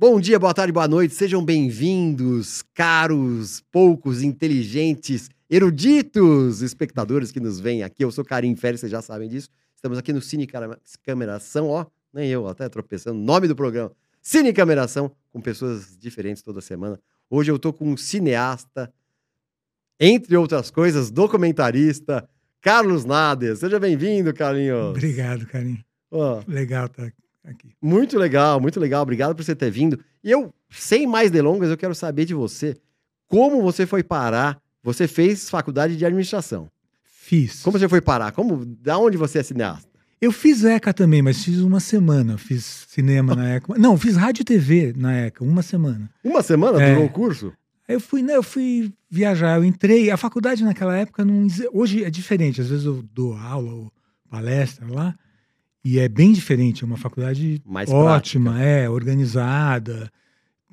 Bom dia, boa tarde, boa noite, sejam bem-vindos, caros, poucos, inteligentes, eruditos espectadores que nos vêm aqui. Eu sou Karim Férez, vocês já sabem disso. Estamos aqui no Cine Cameração, ó, nem eu, até tropeçando, nome do programa, Cine Cameração, com pessoas diferentes toda semana. Hoje eu tô com um cineasta, entre outras coisas, documentarista, Carlos Nader. Seja bem-vindo, Carlinhos. Obrigado, Carinho. Ó, Legal estar aqui. Muito legal, muito legal. Obrigado por você ter vindo. E eu, sem mais delongas, eu quero saber de você como você foi parar. Você fez faculdade de administração. Fiz. Como você foi parar? Como, da onde você é cineasta? Eu fiz ECA também, mas fiz uma semana. Fiz cinema na ECA. Não, fiz rádio e TV na ECA, uma semana. Uma semana É. durou o curso? Eu fui, né, eu fui viajar, eu entrei. A faculdade naquela época não. Hoje é diferente. Às vezes eu dou aula ou palestra lá. E é bem diferente. É uma faculdade Mais ótima, é, organizada,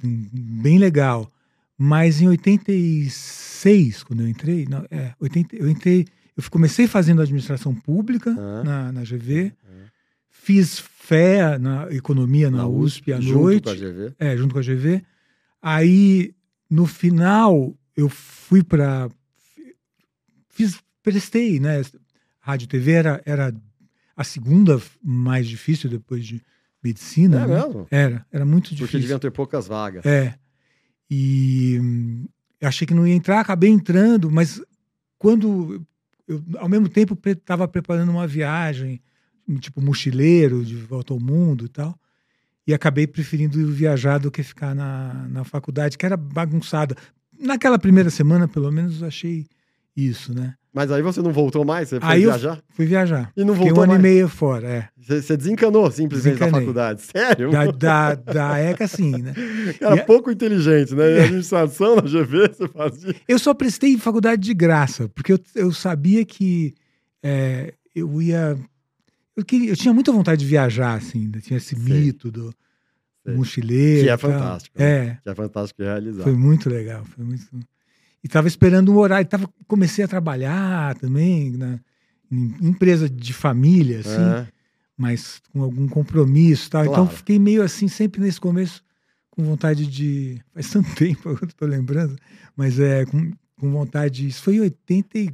hum, bem legal. Mas em 86, quando eu entrei, não, é, 80, eu entrei, eu comecei fazendo administração pública Ah. na, na GV, fiz fé na economia na, USP à junto noite, com a GV. é, junto com a GV. Aí, no final, eu fui para fiz prestei, né? Rádio TV era, era a segunda mais difícil depois de medicina. É né? mesmo? Era, era muito Porque difícil. deviam ter poucas vagas. É. E hum, achei que não ia entrar, acabei entrando, mas quando eu, ao mesmo tempo, estava preparando uma viagem, tipo mochileiro, de volta ao mundo e tal, e acabei preferindo viajar do que ficar na, na faculdade, que era bagunçada. Naquela primeira semana, pelo menos, achei isso, né? Mas aí você não voltou mais? Você foi Aí viajar? Fui viajar. E não Fiquei um voltou ano mais? e meio fora, é. Você, desencanou simplesmente da Desencanei. faculdade. Sério? Da, da, da ECA, sim, né? Cara, E a- pouco inteligente, né? E administração na GV, você fazia. Eu só prestei faculdade de graça, porque eu, eu sabia que é, eu ia. Eu, queria, eu tinha muita vontade de viajar, assim, ainda tinha esse Sei. mito do Sei. mochileiro. Que é e tal. fantástico, né? É, Que é fantástico de realizar. foi muito legal. Foi muito... E estava esperando um horário. Tava, comecei a trabalhar também na, em empresa de família, assim, É. mas com algum compromisso e tal. Então Claro. fiquei meio assim, sempre nesse começo, com vontade de. Faz tanto tempo que eu tô lembrando, mas é com, com vontade. Isso foi em 80, e-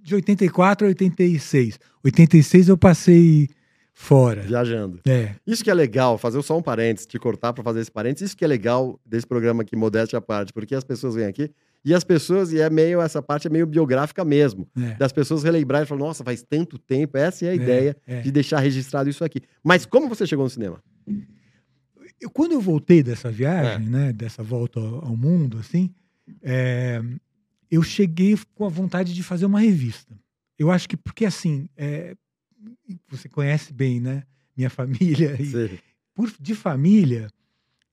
de 84 a 86. 86 eu passei fora. Viajando. É, Isso que é legal, fazer só um parênteses, te cortar para fazer esse parênteses, isso que é legal desse programa aqui, modéstia à parte, porque as pessoas vêm aqui e as pessoas, e é meio, essa parte é meio biográfica mesmo, é. das pessoas relembrarem e falar, nossa, faz tanto tempo, essa é a ideia é. de deixar registrado isso aqui. Mas como você chegou no cinema? Eu- quando eu voltei dessa É. viagem, né, dessa volta ao, ao mundo, assim, é, eu cheguei com a vontade de fazer uma revista. Eu acho que porque assim, é, você conhece bem, né, minha família e por de família,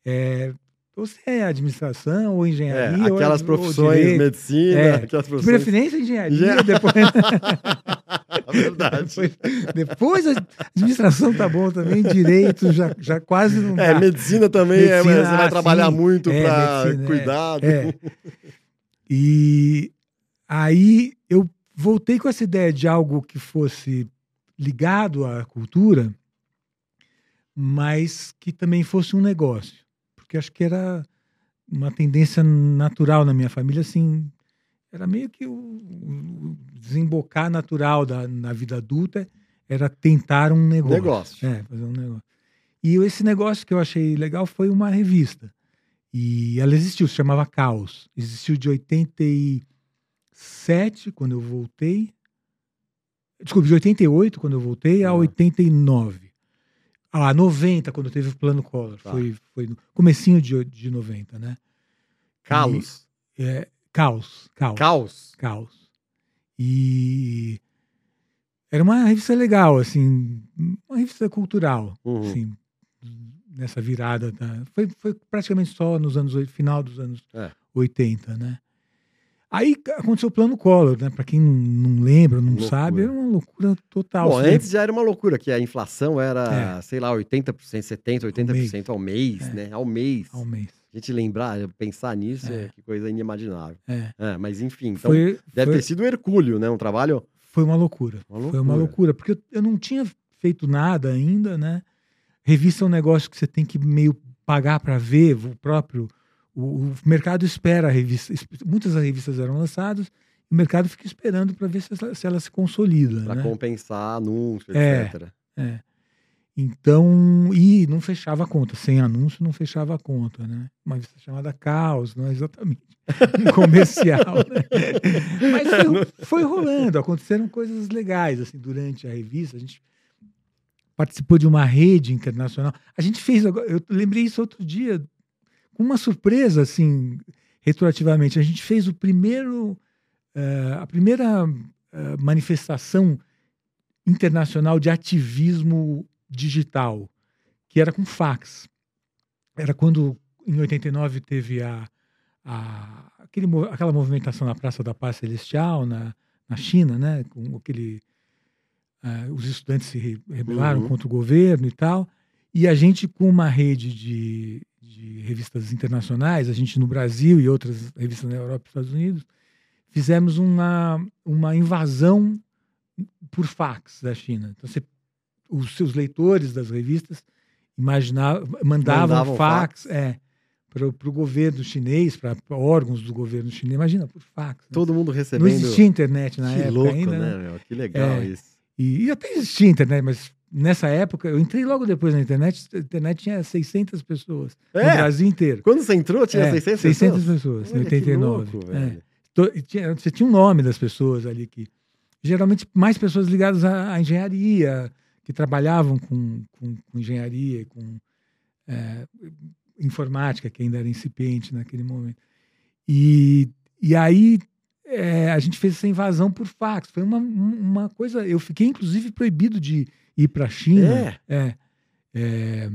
é, você é administração ou é, engenharia, ou- aquelas ou profissões, direito. medicina, É. aquelas De profissões. preferência engenharia, Engen- depois, Verdade. depois, depois a administração tá bom também, direito já, já quase não É, dá. medicina também, é, Medicina, você vai ah, trabalhar sim. muito É, para é. cuidado. É. E aí eu voltei com essa ideia de algo que fosse ligado à cultura, mas que também fosse um negócio. Porque acho que era uma tendência natural na minha família, assim, era meio que o, desembocar natural da, na vida adulta era tentar um negócio. Negócio. É, fazer um negócio. E esse negócio que eu achei legal foi uma revista. E ela existiu, se chamava Caos. Existiu de 87, quando eu voltei. Desculpe, de 88, quando eu voltei, a Ah. 89. Ah, 90, quando teve o plano Collor. Tá. Foi, foi no comecinho de, de 90, né? Calos. É, caos, caos. Caos. Caos. E era uma revista legal, assim, uma revista cultural, Uhum. assim, nessa virada. Da, foi, foi praticamente só nos anos, final dos anos É. 80, né? Aí aconteceu o plano Collor, né? Para quem não, lembra, não Loucura. sabe, era uma loucura total. Bom, Assim, antes já era uma loucura, que a inflação era, É. sei lá, 80%, 70%, 80% ao mês, É. né? Ao mês. ao mês. A gente lembrar, pensar nisso, é. É. que coisa inimaginável. É. É, mas enfim, então foi, deve foi, ter sido hercúleo, né? Um trabalho. foi uma loucura. Uma Foi uma loucura, porque eu, eu não tinha feito nada ainda, né? Revista é um negócio que você tem que meio pagar para ver o próprio. O, o mercado espera a revista. Muitas revistas eram lançadas, o mercado fica esperando para ver se, se, ela se consolida. Para né? compensar anúncios, É. etc. É. Então, e não fechava a conta. Sem anúncio, não fechava a conta, né? Uma revista chamada Caos, não é exatamente um comercial, né? Mas foi, foi rolando, aconteceram coisas legais, assim, durante a revista. A gente participou de uma rede internacional. A gente fez, eu lembrei isso outro dia, com uma surpresa, assim, retroativamente. A gente fez o primeiro, eh, a primeira eh, manifestação internacional de ativismo digital, que era com fax. Era quando, em 89, teve a, a, aquele, aquela movimentação na Praça da Paz Celestial, na, na China, né? com aquele. ah, os estudantes se re- rebelaram Uhum. contra o governo e tal. E a gente, com uma rede de, de revistas internacionais, a gente no Brasil e outras revistas na Europa e Estados Unidos, fizemos uma, uma invasão por fax da China. Então, você, os seus leitores das revistas imaginavam, mandavam, Mandavam fax, fax. é, para o governo chinês, para órgãos do governo chinês. Imagina, por fax. né? Todo mundo Não recebendo. existia internet na que época louco, ainda. né, né? meu? Que legal É. isso. E, e até existia internet, mas nessa época, eu entrei logo depois na internet, a internet tinha 600 pessoas no É? Brasil inteiro. Quando você entrou, tinha É, 600 600 pessoas? pessoas, em Olha que 89. louco, É. tinha- você tinha um nome das pessoas ali que geralmente mais pessoas ligadas à, à engenharia que trabalhavam com, com, com engenharia com é, informática que ainda era incipiente naquele momento e, e aí é, a gente fez essa invasão por fax foi uma, uma coisa eu fiquei inclusive proibido de ir para a China É? é, é,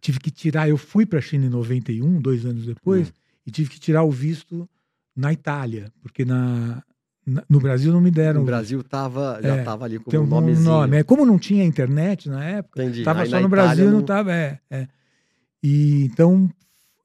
tive que tirar eu fui para a China em 91 dois anos depois Hum. e tive que tirar o visto na Itália, porque na, na- no Brasil não me deram. No Brasil tava, já É, tava ali como um nomezinho. nome. É, como não tinha internet na época, estava só no Itália Brasil, não estava. É, é. E então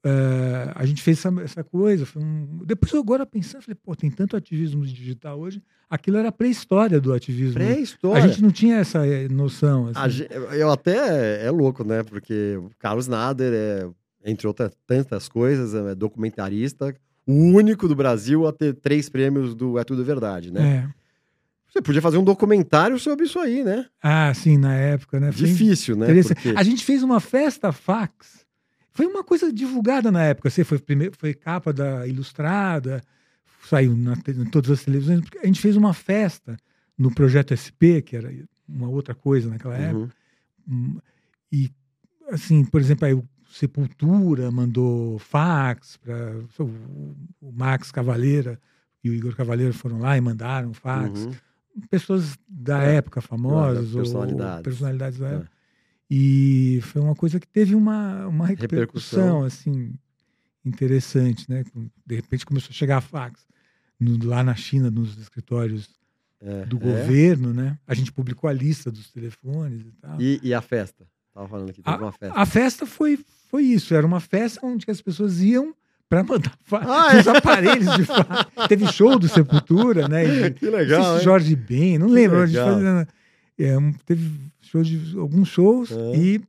eh, a gente fez essa, essa coisa. Um... Depois eu agora pensando, falei, pô, tem tanto ativismo digital hoje. Aquilo era a pré-história do ativismo. A Pré-história. gente não tinha essa eh, noção. A assim. gen- Eu até é louco, né? Porque o Carlos Nader é, entre outras tantas coisas, é documentarista, o único do Brasil a ter três prêmios do É Tudo Verdade, né? É. Você podia fazer um documentário sobre isso aí, né? Ah, sim, na época, né? Foi Difícil, né? Porque... A gente fez uma festa fax. Foi uma coisa divulgada na época. Você foi, primeiro, foi capa da Ilustrada, saiu na em todas as televisões. porque A gente fez uma festa no Projeto SP, que era uma outra coisa naquela época. Uhum. Hum, E, assim, por exemplo, aí o Sepultura mandou fax para. O, Max Cavaleira e o Igor Cavaleiro foram lá e mandaram fax Uhum. pessoas da É. época famosas ou Personalidades. personalidades da É. época. E foi uma coisa que teve uma, uma Repercussão. repercussão, assim interessante, né? De repente começou a chegar fax no- lá na China, nos escritórios É, do é. governo, né? A gente publicou a lista dos telefones e tal. E, e a festa? Tava falando aqui, teve uma festa. A festa foi, foi isso, era uma festa onde as pessoas iam para mandar Ah, é? os aparelhos de fax. Teve show do Sepultura, né? E- que legal, se? Jorge Ben, não Que lembro. A legal. fazia, é, teve show de alguns shows É. e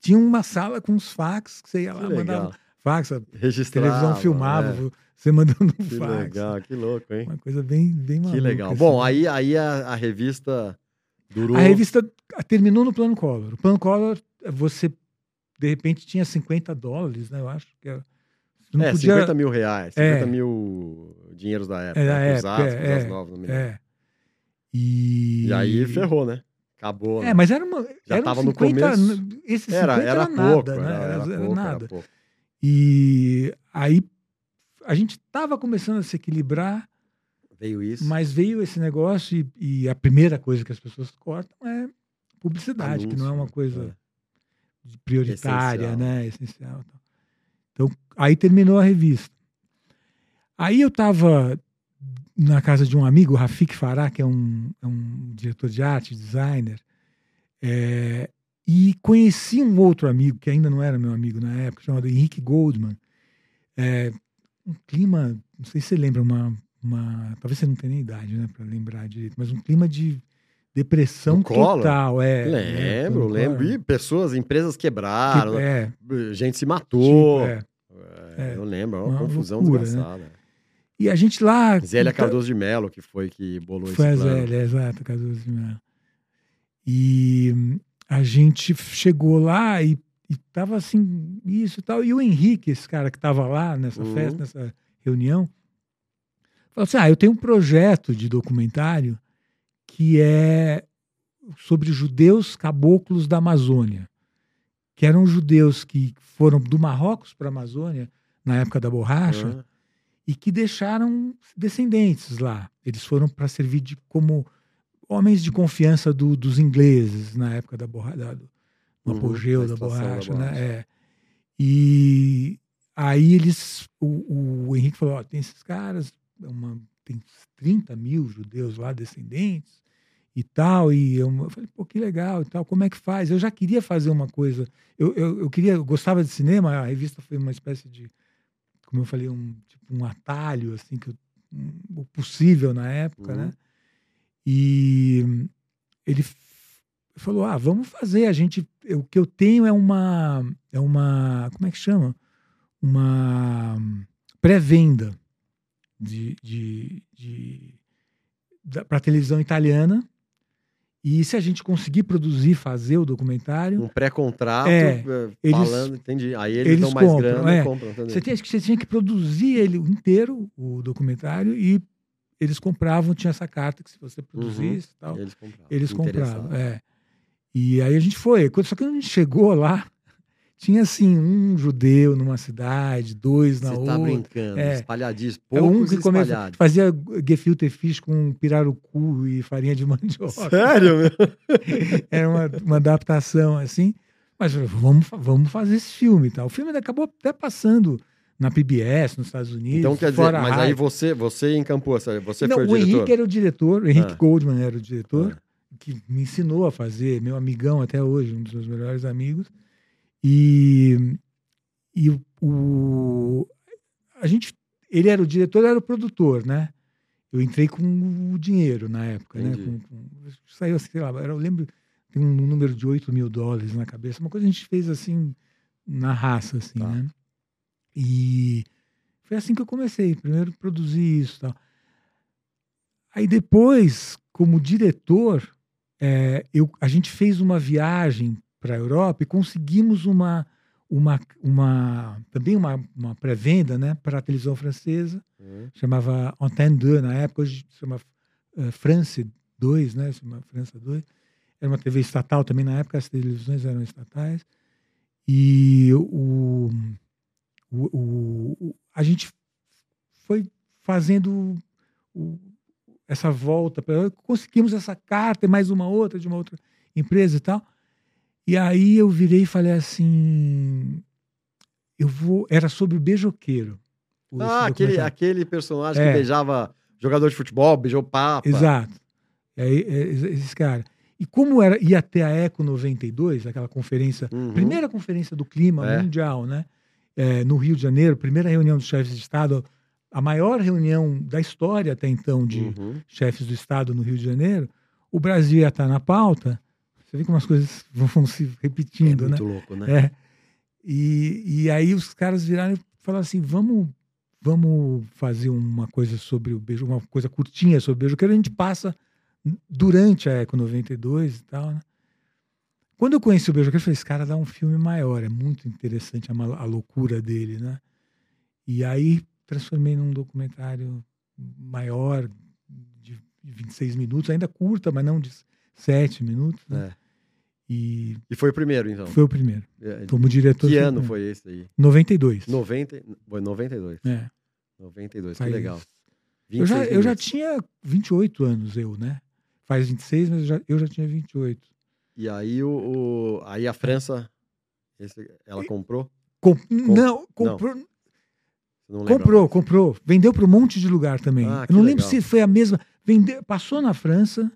tinha uma sala com uns fax que você ia lá, mandava fax, a Registrava. televisão filmava, é. você mandando um Que fax. legal, que louco, hein? Uma coisa bem, bem maluca. Que legal. assim. Bom, aí, aí a, a revista durou. A revista terminou no Plano Collor. O Plano Collor, você, de repente, tinha 50 dólares, né? Eu acho que era- não é, podia... 50 mil reais, 50 É. mil dinheiros da época. É, da né, época, usados, é, é, novas, não me lembro. É. E... E aí ferrou, né? Acabou. né? É, mas era uma. Já eram tava no 50, começo. 50 era, era, era, nada, pouco, né? era, Era, era era pouco, nada. era pouco. E aí a gente estava começando a se equilibrar, Veio isso. mas veio esse negócio e, e a primeira coisa que as pessoas cortam é publicidade, que não é uma Anúncio, coisa prioritária, Essencial. né? Essencial. Então, aí terminou a revista. Aí eu estava na casa de um amigo, Rafik Farah, que é um, é um diretor de arte, designer, é, e conheci um outro amigo, que ainda não era meu amigo na época, chamado Henrique Goldman. É, um clima, não sei se você lembra, uma, uma. Talvez você não tenha nem idade né, para lembrar direito, mas um clima de depressão total. É, lembro, é, lembro. Collor. E pessoas, empresas quebraram, Que- é, gente se matou. tipo, é. É, eu lembro, é uma, Uma confusão loucura, né? desgraçada. E a gente lá. Zélia então- Cardoso de Mello, que foi que bolou Foi a esse plano. Zélia, exato, Cardoso de Mello. E a gente chegou lá e, e tava assim, isso e tal. E o Henrique, esse cara que tava lá nessa Uhum. festa, nessa reunião, falou assim: Ah, eu tenho um projeto de documentário que é sobre judeus caboclos da Amazônia. Que eram judeus que foram do Marrocos para a Amazônia na época da borracha Ah, e que deixaram descendentes lá. Eles foram para servir de, como homens de confiança do- dos ingleses na época da borracha, do Uhum, apogeu da da borracha, borracha. né? É. E aí eles, o, o Henrique falou, ó, tem esses caras, uma, tem 30 mil judeus lá, descendentes e tal, e eu, eu falei, pô, que legal e tal, como é que faz? Eu já queria fazer uma coisa, eu, eu, eu queria, eu gostava de cinema, a revista foi uma espécie de, como eu falei, um, tipo, um atalho, assim, que eu- um- o possível na época, Uhum. né? E ele falou, ah, vamos fazer, a gente, o que eu tenho é uma, é uma, como é que chama? Uma pré-venda de, de, de, para televisão italiana, e se a gente conseguir produzir, fazer o documentário, Um pré-contrato, É, eh, eles- falando, entendi. Aí eles, eles dão mais compram, grana é. e compram também. Você, tinha, você tinha que produzir ele inteiro, o documentário, e eles compravam, tinha essa carta que se você produzisse e tal, Eles compravam. eles compravam. É. E aí a gente foi. Só que quando a gente chegou lá, tinha assim, um judeu numa cidade, dois na Você outra. tá brincando, É. espalhadíssimo. É um Poucos que come- espalhados. fazia gefilte fish com pirarucu e farinha de mandioca. Sério, meu? Era uma, uma adaptação assim. Mas vamos, vamos fazer esse filme. e tal. O filme acabou até passando na PBS, nos Estados Unidos. Então quer dizer, mas aí você, você encampou. Você Não, foi o, o diretor? Henrique era o diretor, o Henrique Ah. Goldman era o diretor, Ah. que me ensinou a fazer, meu amigão até hoje, um dos meus melhores amigos. E, e o, a gente, ele era o diretor, era o produtor, né? Eu entrei com o dinheiro na época, né? Entendi. Com, com, saiu, sei lá, eu lembro, tem um número de 8 mil dólares na cabeça, uma coisa a gente fez assim, na raça, assim, Tá. né? E foi assim que eu comecei, primeiro produzir isso tal. Aí depois, como diretor, é, eu, a gente fez uma viagem para a Europa e conseguimos uma, uma, uma também uma, uma pré-venda né, para a televisão francesa, Hum. chamava Antenne 2 na época, hoje se chama eh, France 2, né, chama França 2. Era uma TV estatal também na época, as televisões eram estatais. E o, o, o- a gente foi fazendo o- essa volta, pra- conseguimos essa carta e mais uma outra de uma outra empresa e tal. E aí eu virei e falei assim, eu vou, era sobre o beijoqueiro. Ah, aquele, aquele personagem É. que beijava jogador de futebol, beijou papa. Exato. E é, esse esse cara. E como era, ia ter a Eco 92, aquela conferência, Uhum. primeira conferência do clima É. mundial, né? É, no Rio de Janeiro, primeira reunião dos chefes de Estado, a maior reunião da história até então de Uhum. chefes do Estado no Rio de Janeiro, o Brasil ia estar na pauta. Você vê como as coisas vão se É repetindo, né? muito louco, né? É. E, e aí os caras viraram e falaram assim: vamos, vamos fazer uma coisa sobre o beijo, uma coisa curtinha sobre o beijo, que a gente passa durante a Eco 92 e tal, né? Quando eu conheci o Beijo, eu falei: esse cara dá um filme maior, é muito interessante a, a loucura dele, né? E aí transformei num documentário maior, de 26 minutos, ainda curta, mas não de 7 minutos, né? É. E E foi o primeiro, então. foi o primeiro. É, Como diretor. Que ano primeiro. foi esse aí? 92. 90, foi 92. É, 92, faz- que legal. Eu já, 26 eu já tinha 28 anos, eu, né? Faz 26, mas eu já, eu já tinha 28. E aí, o, o- aí a França, esse- ela comprou? Com- não, comprou, não lembra comprou, comprou. Vendeu para um monte de lugar também. Ah, que não lembro legal. se foi a mesma. Vendeu, passou na França.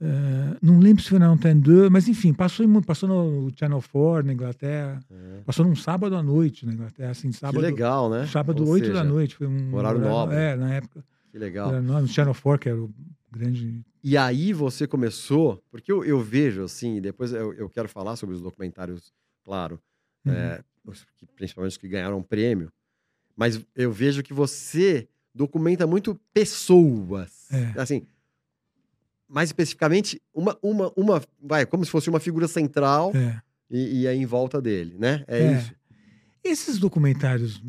eh, não lembro se foi na Antenne 2, mas enfim, passou, passou no Channel 4 na Inglaterra. É. Passou num sábado à noite na Inglaterra, assim, Que sábado. legal, né? Sábado, Ou 8 da noite. Foi um horário nobre. É, na época. Que legal. Era no Channel 4, que era o grande E aí você começou, porque eu, eu vejo assim, depois eu, eu quero falar sobre os documentários, claro, Uhum. é, os que- principalmente os que ganharam prêmio, mas eu vejo que você documenta muito pessoas. É. Assim, mais especificamente, uma, uma, uma, vai, como se fosse uma figura central É. e, e aí em volta dele, né? É, É. isso. Esses documentários,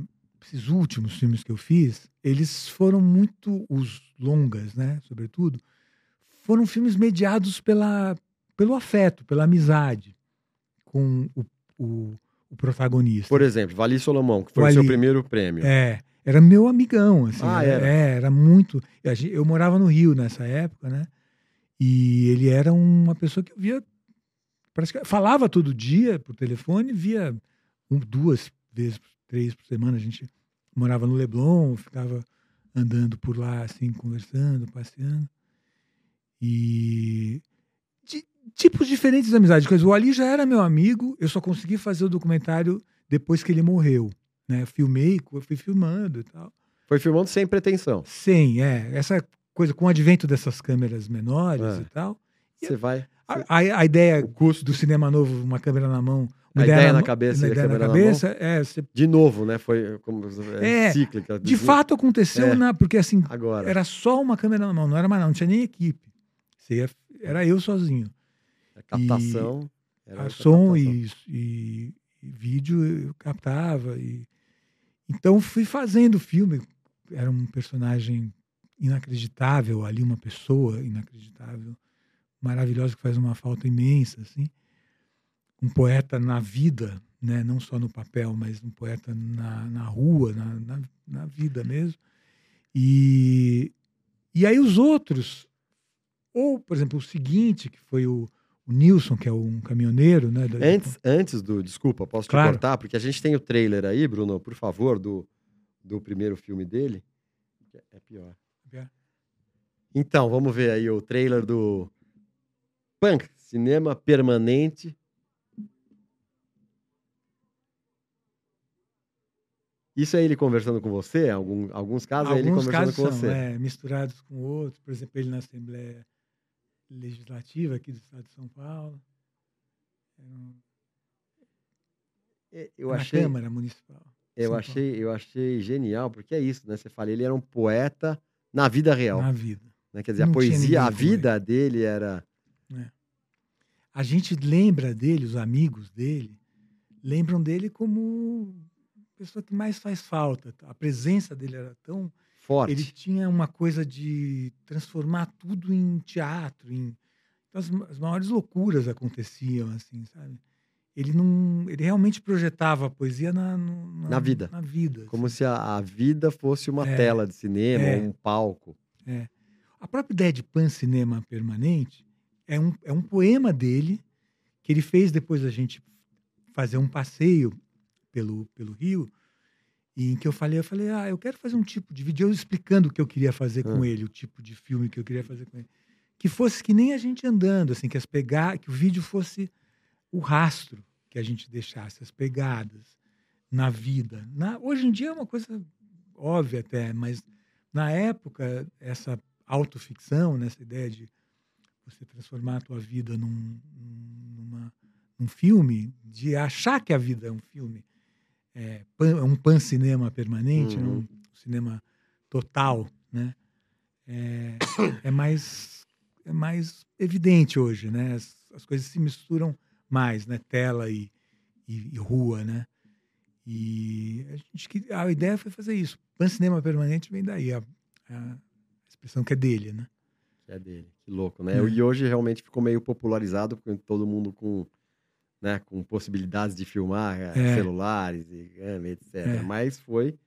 esses últimos filmes que eu fiz, eles foram muito, os longas, né, sobretudo, foram filmes mediados pela, pelo afeto, pela amizade com o, o, o protagonista. Por exemplo, Vali Solomão, que foi O seu primeiro prêmio. É, era meu amigão, assim. Ah, era, era? é, era muito. Eu morava no Rio nessa época, né? E ele era uma pessoa que eu via. praticamente- falava todo dia por telefone, via um, duas vezes, três por semana. A gente morava no Leblon, ficava andando por lá, assim, conversando, passeando. E. de- tipos diferentes de amizade. O Ali já era meu amigo, eu só consegui fazer o documentário depois que ele morreu né? Filmei, eu fui filmando e tal. Foi filmando sem pretensão. Sim, é. Essa coisa, com o advento dessas câmeras menores É. e tal. Você vai. A, a- a ideia O custo. do cinema novo, uma câmera na mão. Uma A ideia na mão- cabeça ideia na câmera na cabeça, é, você- De novo, né? Foi como é, É, cíclica. de fato aconteceu, É. na, porque assim, Agora. era só uma câmera na mão, não era mais, não, não tinha nem equipe. Ia- era eu sozinho. A captação. era a som e, e- e vídeo eu captava. E... Então fui fazendo filme. Era um personagem inacreditável ali, uma pessoa inacreditável, maravilhosa, que faz uma falta imensa, assim. Um poeta na vida, né? não só no papel, mas um poeta na, na rua, na, na, na vida mesmo. E, e aí os outros, ou, por exemplo, o seguinte, que foi o, o Nilson, que é um caminhoneiro, né? da- Antes, antes do. Desculpa, posso te Claro. cortar? Porque a gente tem o trailer aí, Bruno, por favor, do, do primeiro filme dele. que É pior. É. Então, vamos ver aí o trailer do Punk, cinema permanente. Isso é ele conversando com você? Algum, alguns casos é ele Alguns conversando casos com são você. é, misturados com outros, por exemplo, ele na Assembleia Legislativa aqui do Estado de São Paulo, é, no- É, Eu na achei, Câmara Municipal. eu, achei, eu achei genial, porque é isso, né? Você fala, ele era um poeta na vida real. Na vida. né? Quer dizer, a Não tinha poesia, a vida dele era. A gente lembra dele, os amigos dele, lembram dele como a pessoa que mais faz falta. A presença dele era tão Forte. ele tinha uma coisa de transformar tudo em teatro, em então, as, as maiores loucuras aconteciam assim, sabe? Ele não, ele realmente projetava a poesia na no- Na vida. na vida. Como assim. se a, a vida fosse uma É. tela de cinema, É. um palco. A própria ideia de pan-cinema permanente é um, é um poema dele que ele fez depois da gente fazer um passeio pelo, pelo Rio, em que eu falei, eu falei, ah, eu quero fazer um tipo de vídeo, eu explicando o que eu queria fazer com Ah. ele, o tipo de filme que eu queria fazer com ele. Que fosse que nem a gente andando, assim, que as pegar, que o vídeo fosse o rastro que a gente deixasse, as pegadas na vida. Na, hoje em dia é uma coisa óbvia até, mas na época, essa autoficção, nessa ideia de você transformar a tua vida num, numa, num filme, de achar que a vida é um filme, é, pan- é um pan-cinema permanente, Uhum. um cinema total, né? É, é mais é mais evidente hoje, né? As, as coisas se misturam mais, né? Tela e, e, e rua, né? E a, gente, a ideia foi fazer isso. Pan-cinema permanente vem daí, a, a expressão que é dele, né? É dele. Que louco, né? É. E hoje realmente ficou meio popularizado, com todo mundo com, né, com possibilidades de filmar eh, É. celulares e eh, etc. É. Mas foi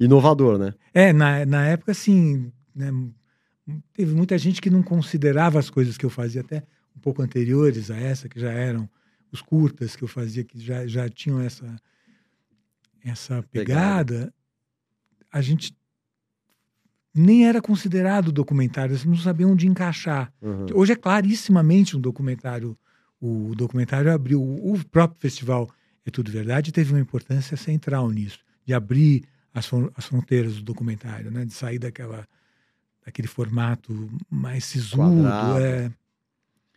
inovador, né? É, na, na época, assim, né, teve muita gente que não considerava as coisas que eu fazia, até um pouco anteriores a essa, que já eram os curtas que eu fazia, que já, já tinham essa, essa pegada. A gente nem era considerado documentário, eles não sabiam onde encaixar. Uhum. Hoje é clarissimamente um documentário. O documentário abriu o próprio festival É Tudo Verdade teve uma importância central nisso, de abrir as, as fronteiras do documentário, né? De sair daquela daquele formato mais sisudo. Quadrado. É,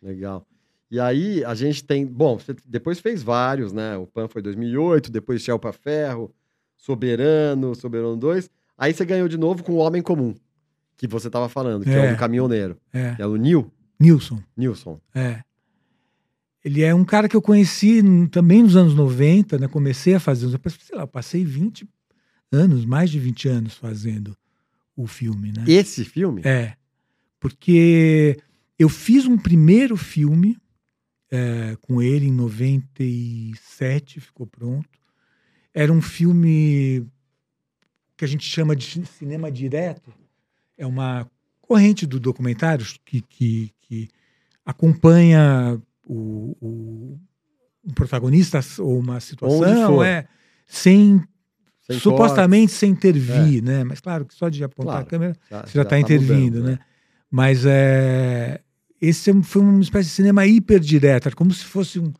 Legal. E aí a gente tem. Bom, você depois fez vários, né? O PAN foi 2008, depois Shell para Ferro, Soberano, Soberano 2. Aí você ganhou de novo com o Homem Comum, que você tava falando, que é, É. o do caminhoneiro. é. É o Nil, Nilson. Nilson. É. Ele é um cara que eu conheci também nos anos 90, né? Comecei a fazer, sei lá, eu passei 20 anos, mais de 20 anos fazendo o filme, né? Esse filme? É. Porque eu fiz um primeiro filme é, com ele em 97, ficou pronto. Era um filme que a gente chama de ci- cinema direto. É uma corrente do documentário que, que, que acompanha o, o, um protagonista ou uma situação, for. é, sem, Sem supostamente sem intervir, né? Mas claro que só de apontar Claro. a câmera corte, você já está intervindo, mudando, né? Mas é, esse é foi uma espécie de cinema hiper direto, como se fosse um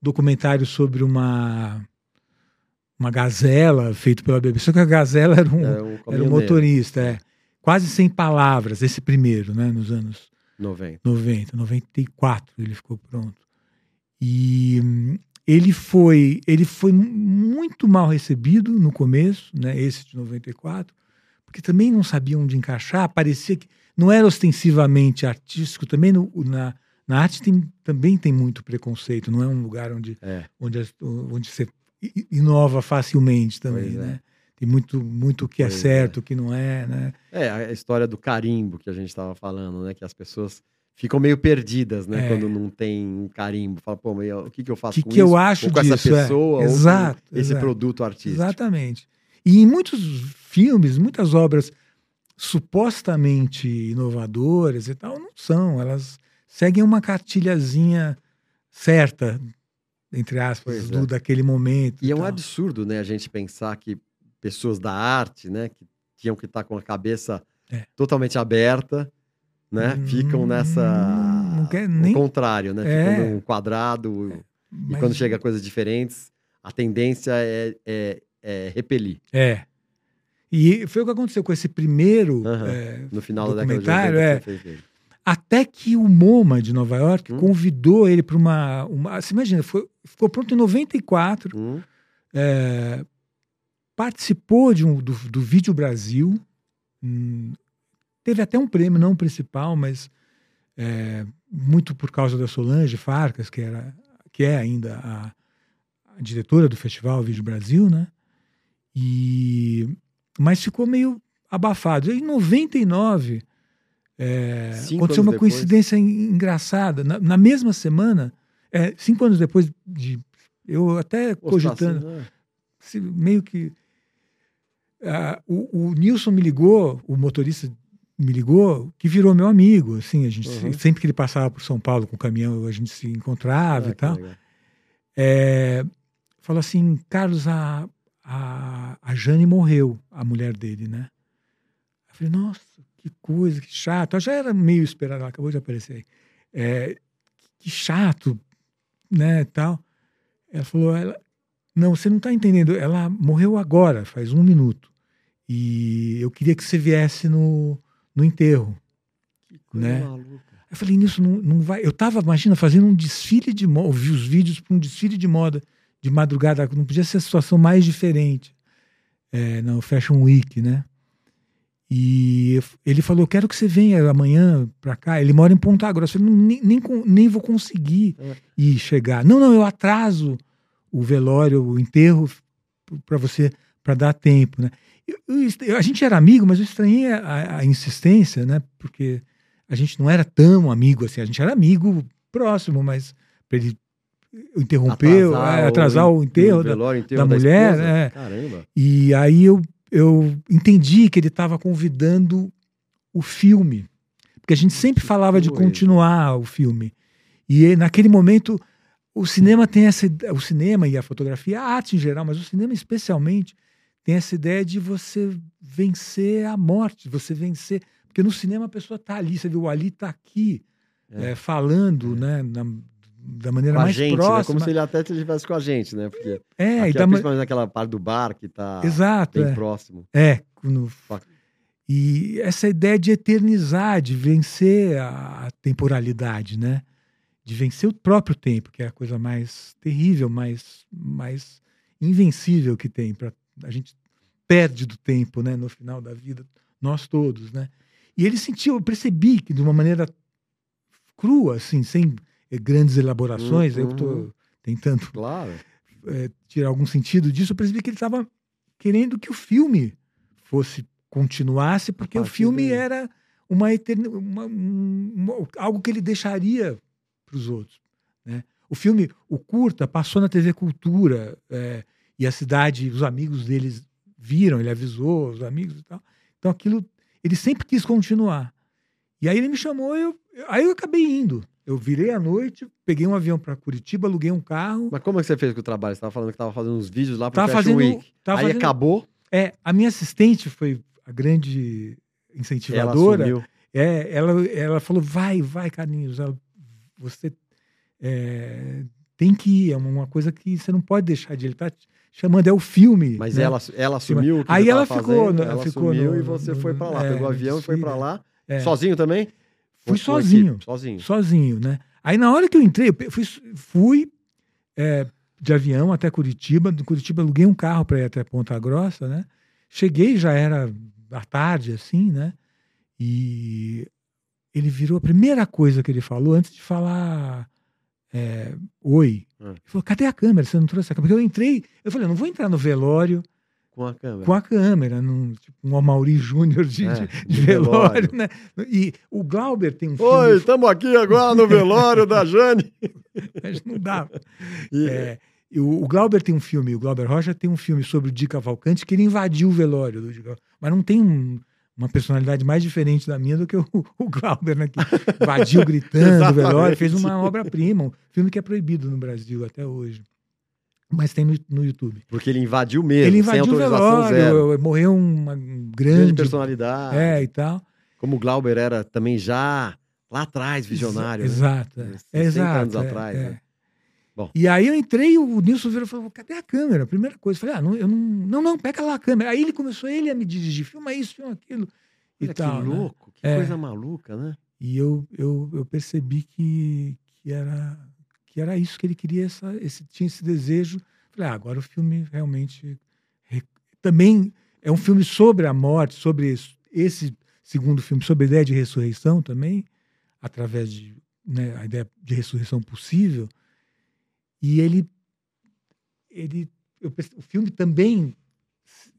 documentário sobre uma uma gazela feito pela BBC. Só que a gazela era um, É um era um motorista, é. quase sem palavras, esse primeiro, né? Nos anos 90. 90, 94 ele ficou pronto. E hum, ele foi, ele foi muito mal recebido no começo, né, esse de 94, porque também não sabiam onde encaixar, parecia que não era ostensivamente artístico, também no- na, na arte tem, também tem muito preconceito, não é um lugar onde, É. onde, onde você inova facilmente também, Pois é. Tem muito, muito que é Pois é. certo, o que não é, né? É, a história do carimbo que a gente estava falando, né? Que as pessoas ficam meio perdidas, né? É. quando não tem um carimbo. Fala, pô, mas eu- o que, que eu faço Que com que eu isso? acho ou com essa disso, é. pessoa, com Exato, esse exato. produto artístico. Exatamente. E em muitos filmes, muitas obras supostamente inovadoras e tal, não são. Elas seguem uma cartilhazinha certa, entre aspas, do, é. daquele momento. E é um absurdo, né, a gente pensar que pessoas da arte, né, que tinham que estar com a cabeça É. totalmente aberta, né, Hum, ficam nessa. não- não quer o nem- contrário, né? É. Ficam num quadrado. E Mas- quando chega a coisas diferentes, a tendência é, é, é repelir. É. E foi o que aconteceu com esse primeiro. Aham. é, No final da década de 80, Documentário, é. você fez ele. Até que o MoMA de Nova York Hum. convidou ele para uma, uma. Você imagina, foi, ficou pronto em 94. Hum, é, participou de um, do, do Vídeo Brasil, hum, teve até um prêmio, não o principal, mas é, muito por causa da Solange Farcas, que, era, que é ainda a, a diretora do Festival Vídeo Brasil, né? E, mas ficou meio abafado. Em 99, é, aconteceu uma depois. coincidência en- engraçada. Na, na mesma semana, é, cinco anos depois de. Eu até cogitando né? se- meio que. Ah, o, o Nilson me ligou, o motorista me ligou, que virou meu amigo. Assim, a gente Uhum. sempre que ele passava por São Paulo com o caminhão, a gente se encontrava Ah, e tal. É, falou assim, Carlos, a, a, a Jane morreu, a mulher dele, né? Eu falei, nossa, que coisa, que chato. Eu já era meio esperado, ela acabou de aparecer. É, que chato, né, tal. Ela falou, ela, não, você não está entendendo, ela morreu agora, faz um minuto. E eu queria que você viesse no, no enterro. Que coisa Né? maluca. Eu falei, nisso não, não vai. Eu tava, imagina, fazendo um desfile de moda, ouvi os vídeos para um desfile de moda de madrugada, não podia ser a situação mais diferente é, no Fashion Week, né? E ele falou, quero que você venha amanhã para cá. Ele mora em Ponta Grossa. Eu falei, "Não, nem, nem, nem vou conseguir É. ir chegar. Não, não, eu atraso o velório, o enterro para você, para dar tempo, né? Eu- a gente era amigo, mas eu estranhei a, a- insistência, né? Porque a gente não era tão amigo assim, a gente era amigo próximo, mas para ele interrompeu, atrasar, atrasar o, enterro da, velório, o enterro da mulher, esposa. é. Caramba. e aí eu, eu entendi que ele estava convidando o filme. Porque a gente sempre Que falava de continuar o filme. E naquele momento, o cinema tem essa o cinema e a fotografia, a arte em geral, mas o cinema especialmente tem essa ideia de você vencer a morte, você vencer, porque no cinema a pessoa está ali, você vê o Ali está aqui É. é, falando, né, na- da maneira Com a mais gente, né? próxima. Como se ele até estivesse com a gente, né? Porque É, aqui, e da principalmente naquela parte do bar que tá exato, bem é. próximo. É, no- E essa ideia de eternizar, de vencer a, temporalidade, né? De vencer o próprio tempo, que é a coisa mais terrível, mais, mais invencível que tem. Pra, a gente perde do tempo, né? No final da vida, nós todos, né? E ele sentiu, eu percebi que de uma maneira crua, assim, sem grandes elaborações, eu Uhum. estou tentando Claro. é, tirar algum sentido disso, eu percebi que ele estava querendo que o filme fosse continuasse, porque o filme daí. era uma, eterni- uma- um- uma- algo que ele deixaria para os outros. Né? O filme, o curta, passou na TV Cultura é, e a cidade, os amigos deles viram, ele avisou os amigos e tal. Então aquilo, ele sempre quis continuar. E aí ele me chamou, eu, aí eu acabei indo. Eu virei à noite, peguei um avião para Curitiba, aluguei um carro. Mas como é que você fez com o trabalho? Você estava falando que estava fazendo uns vídeos lá para Tava Fashion fazendo- Week. tava Aí fazendo- acabou, É, a minha assistente foi a grande ela incentivadora. sumiu. É, ela, ela falou: vai, vai, Carlinhos, ela- você é, tem que ir. É uma coisa que você não pode deixar de. Ele tá chamando, é o filme. Mas né? ela, ela assumiu o que Aí ela ficou, fazendo, né, ela ficou assumiu no- e você foi para lá. é, Pegou o avião e foi para lá. É. Sozinho também? Fui sozinho. Sozinho. sozinho, né? Aí na hora que eu entrei, eu fui, fui é, de avião até Curitiba. De Curitiba aluguei um carro para ir até Ponta Grossa, né? Cheguei, já era à tarde, assim, né? E ele virou a primeira coisa que ele falou antes de falar é, oi. Hum. Ele falou: cadê a câmera? Você não trouxe a câmera? Porque eu entrei, eu falei: não vou entrar no velório Com a câmera. com a câmera, num, tipo, um Amaury Júnior de, É, de- de velório. velório, né? E o Glauber tem um filme. Oi, estamos aqui agora no velório da Jane. Mas não dá. E- É, o, o Glauber tem um filme, o Glauber Rocha tem um filme sobre o Di Cavalcante que ele invadiu o velório do Di. Mas não tem um- uma personalidade mais diferente da minha do que o, o Glauber, né? Que invadiu gritando velório, fez uma obra-prima, um filme que é proibido no Brasil até hoje. Mas tem no, no YouTube. Porque ele invadiu mesmo, ele sem invadiu o autorização zero. velório, morreu uma um Grande grande. personalidade. É, e tal. Como o Glauber era também já lá atrás, visionário. Né? Exato. é. 60 É, exato. anos é, atrás, é. né? Bom. E aí eu entrei, o Nilson virou e falou: cadê a câmera? Primeira coisa. Eu falei, ah, não, eu não, não, não, pega lá a câmera. Aí ele começou ele a me dirigir, filma isso, filma aquilo. E Olha tal, que né? louco, que É. coisa maluca, né? E eu, eu, eu percebi que, que, era, que era isso que ele queria, essa, esse, tinha esse desejo. Falei, ah, agora o filme realmente. re- Também é um filme sobre a morte, sobre esse segundo filme, sobre a ideia de ressurreição também, através de né, a ideia de ressurreição possível. E ele. ele eu o filme também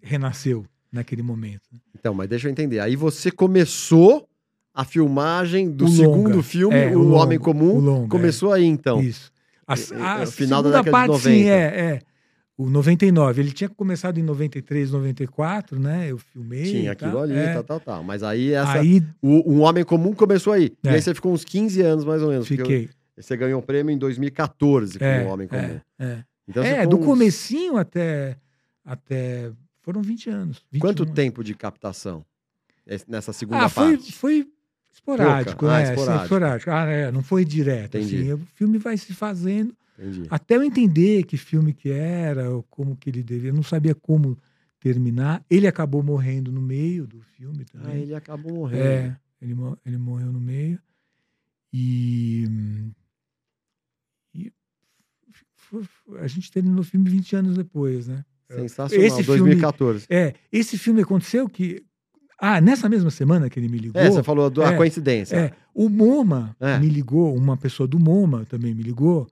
renasceu naquele momento. né? Então, mas deixa eu entender. Aí você começou a filmagem do segundo filme, É, O, o Homem longa, Comum. o longa, começou aí, então. Isso. A, É, é, a é o final da década de parte, 90. sim, é, é. O 99. Ele tinha começado em 93, 94, né? Eu filmei. Tinha e aquilo tal, ali, é. tal, tal, tal. Mas aí essa, Aí o, Um Homem Comum começou aí. E É. aí você ficou uns 15 anos, mais ou menos. fiquei. Você ganhou o prêmio em 2014 com É, o Homem Comum. é, é. Então, É, do uns- comecinho até, até. Foram 20 anos. 21 Quanto tempo de captação? Nessa segunda Ah, foi, parte? foi esporádico. Ah? Assim, esporádico. esporádico. Ah, é, não foi direto. Assim, o filme vai se fazendo Entendi. até eu entender que filme que era, ou como que ele devia. Eu não sabia como terminar. Ele acabou morrendo no meio do filme também. Ah, ele acabou morrendo. É, ele, ele morreu no meio. E, f- a gente terminou o filme 20 anos depois, né? Sensacional. Esse filme- 2014. É, esse filme aconteceu que. Ah, nessa mesma semana que ele me ligou. É, você falou da É, coincidência. é, o MoMA É. me ligou, uma pessoa do MoMA também me ligou,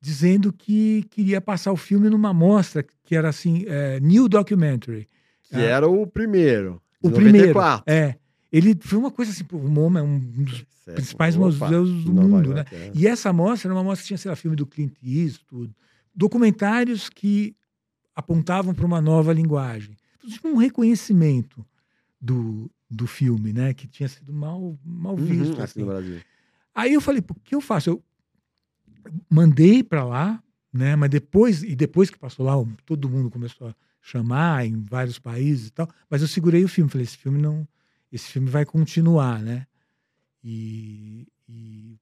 dizendo que queria passar o filme numa mostra que era assim, é, New Documentary. Que era o primeiro. O primeiro. 94. É. Ele foi uma coisa assim, o MoMA é um dos Certo. principais Opa, museus do mundo, York, é. E essa mostra era uma mostra que tinha, sei lá, filme do Clint Eastwood, documentários que apontavam para uma nova linguagem. Tipo um reconhecimento do, do filme, né? Que tinha sido mal, mal Uhum, visto. aqui assim. Brasil. Aí eu falei, o que eu faço? Eu mandei para lá, né? Mas depois, e depois que passou lá, todo mundo começou a chamar em vários países e tal. Mas eu segurei o filme, falei, esse filme não, esse filme vai continuar, né? E, e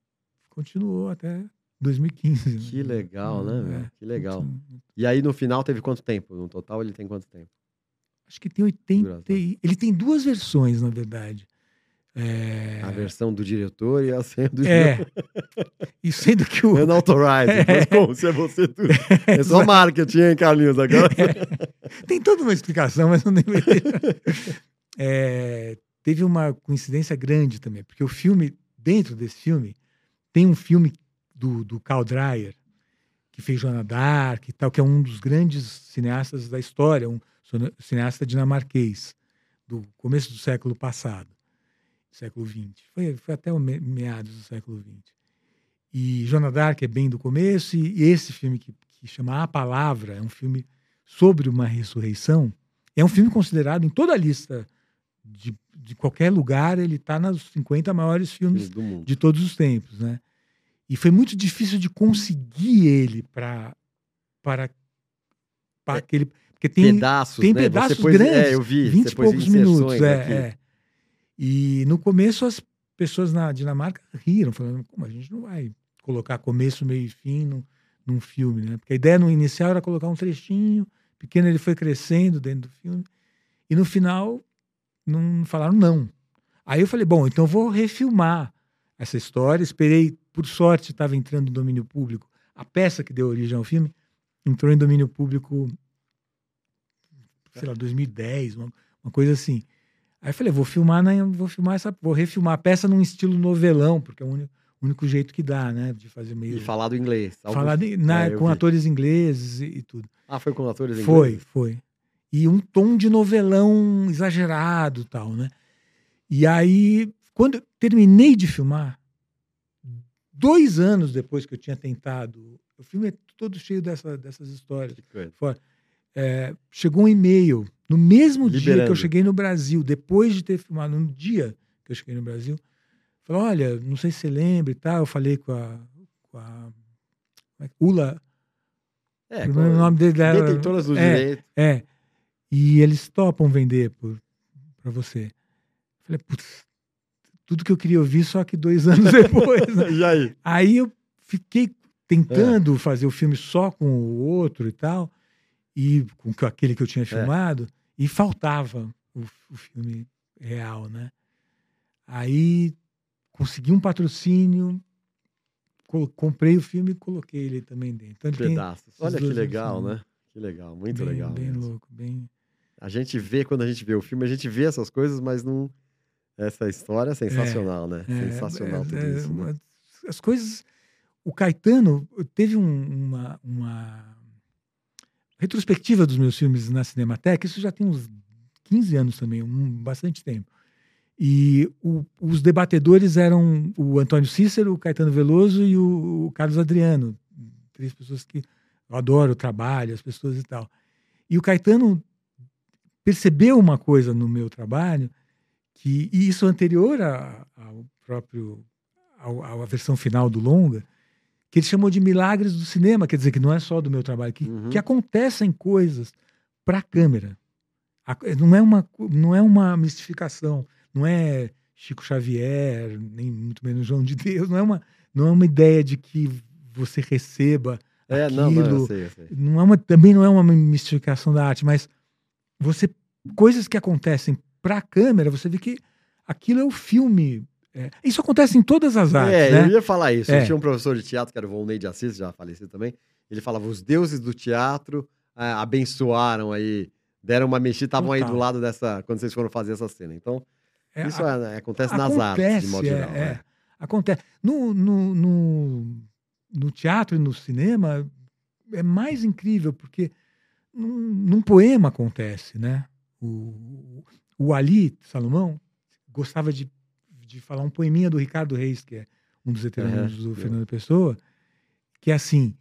continuou até 2015. né? Que legal, né, É, velho? Que legal. E aí, no final, teve quanto tempo? No total, ele tem quanto tempo? Acho que tem 80. e- Ele tem duas versões, na verdade. É, A versão do diretor e a senha do diretor. é. E sendo que o. Unauthorized. Mas como se é você tudo. É só marketing, hein, Carlinhos? Agora. Tem toda uma explicação, mas não tem. É, teve uma coincidência grande também, porque o filme, dentro desse filme, tem um filme do, do Carl Dreyer, que fez Joana Dark e tal, que é um dos grandes cineastas da história, um cineasta dinamarquês, do começo do século passado, século XX. Foi, foi até o me- meados do século XX. E Joana Dark é bem do começo, e, e esse filme que, que chama A Palavra, é um filme sobre uma ressurreição, é um filme considerado em toda a lista de, de qualquer lugar, ele está nos 50 maiores filmes de todos os tempos, né? E foi muito difícil de conseguir ele para para para É, aquele porque tem pedaços, tem né? pedaços pôs, grandes, É, eu vi. 20 você e poucos minutos, é, é. E no começo as pessoas na Dinamarca riram, falando, como a gente não vai colocar começo, meio e fim num, num filme, né? Porque a ideia no inicial era colocar um trechinho pequeno, ele foi crescendo dentro do filme. E no final não falaram não. Aí eu falei, bom, então eu vou refilmar essa história. Esperei, por sorte, estava entrando em domínio público. A peça que deu origem ao filme entrou em domínio público, sei lá, 2010, uma, uma coisa assim. Aí eu falei, vou filmar, na, vou filmar essa, vou refilmar a peça num estilo novelão, porque é o único, o único jeito que dá, né, de fazer meio E falado inglês. Alguns- falar de- na- É, com vi. atores ingleses e, e tudo. Ah, foi com atores Foi, ingleses? foi. E um tom de novelão exagerado tal, né? E aí, quando eu terminei de filmar, dois anos depois que eu tinha tentado, o filme é todo cheio dessa, dessas histórias. Coisa. É, chegou um e-mail no mesmo dia que Liberando. eu cheguei no Brasil, depois de ter filmado, no dia que eu cheguei no Brasil, falou: olha, não sei se você lembra e tal. Eu falei com a, com a é Ula, É, o nome dele dela- Detentoras do é, direito. é. E eles topam vender por, pra você. Falei, putz, tudo que eu queria ouvir, só que dois anos depois. né? E aí? Aí eu fiquei tentando É. fazer o filme só com o outro e tal, e com que- aquele que eu É. tinha filmado, e faltava o, o filme real, né? Aí consegui um patrocínio, comprei o filme e coloquei ele também dentro. Então Pedaços. Olha que legal, né? Que legal, muito bem, legal. bem mesmo. louco, bem. A gente vê, quando a gente vê o filme, a gente vê essas coisas, mas não. Essa história é sensacional, né? É, sensacional é, tudo é, isso. né? As coisas. O Caetano teve um- uma, uma retrospectiva dos meus filmes na Cinemateca, isso já tem uns 15 anos também, um, bastante tempo. E o- os debatedores eram o Antônio Cícero, o Caetano Veloso e o, o Carlos Adriano. Três pessoas que eu adoro o trabalho, as pessoas e tal. E o Caetano percebeu uma coisa no meu trabalho que e isso anterior a- ao próprio à versão final do longa que ele chamou de milagres do cinema quer dizer que não é só do meu trabalho que, Uhum. que acontecem coisas para a câmera não é uma não é uma mistificação não é Chico Xavier nem muito menos João de Deus não é uma não é uma ideia de que você receba É, não, não, eu aquilo sei, eu sei. não é uma, também não é uma mistificação da arte, mas você coisas que acontecem para a câmera, você vê que aquilo é o filme. é. isso acontece em todas as artes, É, né? eu ia falar isso. É. Eu tinha um professor de teatro, que era o Volney de Assis, já falecido também. Ele falava: os deuses do teatro ah, abençoaram aí, deram uma mexida, estavam aí do lado dessa. Quando vocês foram fazer essa cena. Então, É, isso a- é, né, acontece nas artes, de modo é, geral. é. né? Acontece. No, no, no, no teatro e no cinema é mais incrível, porque num, num poema acontece, né? O, o Ali Salomão gostava de, de falar um poeminha do Ricardo Reis, que é um dos veteranos Aham, do Fernando Pessoa, que é assim,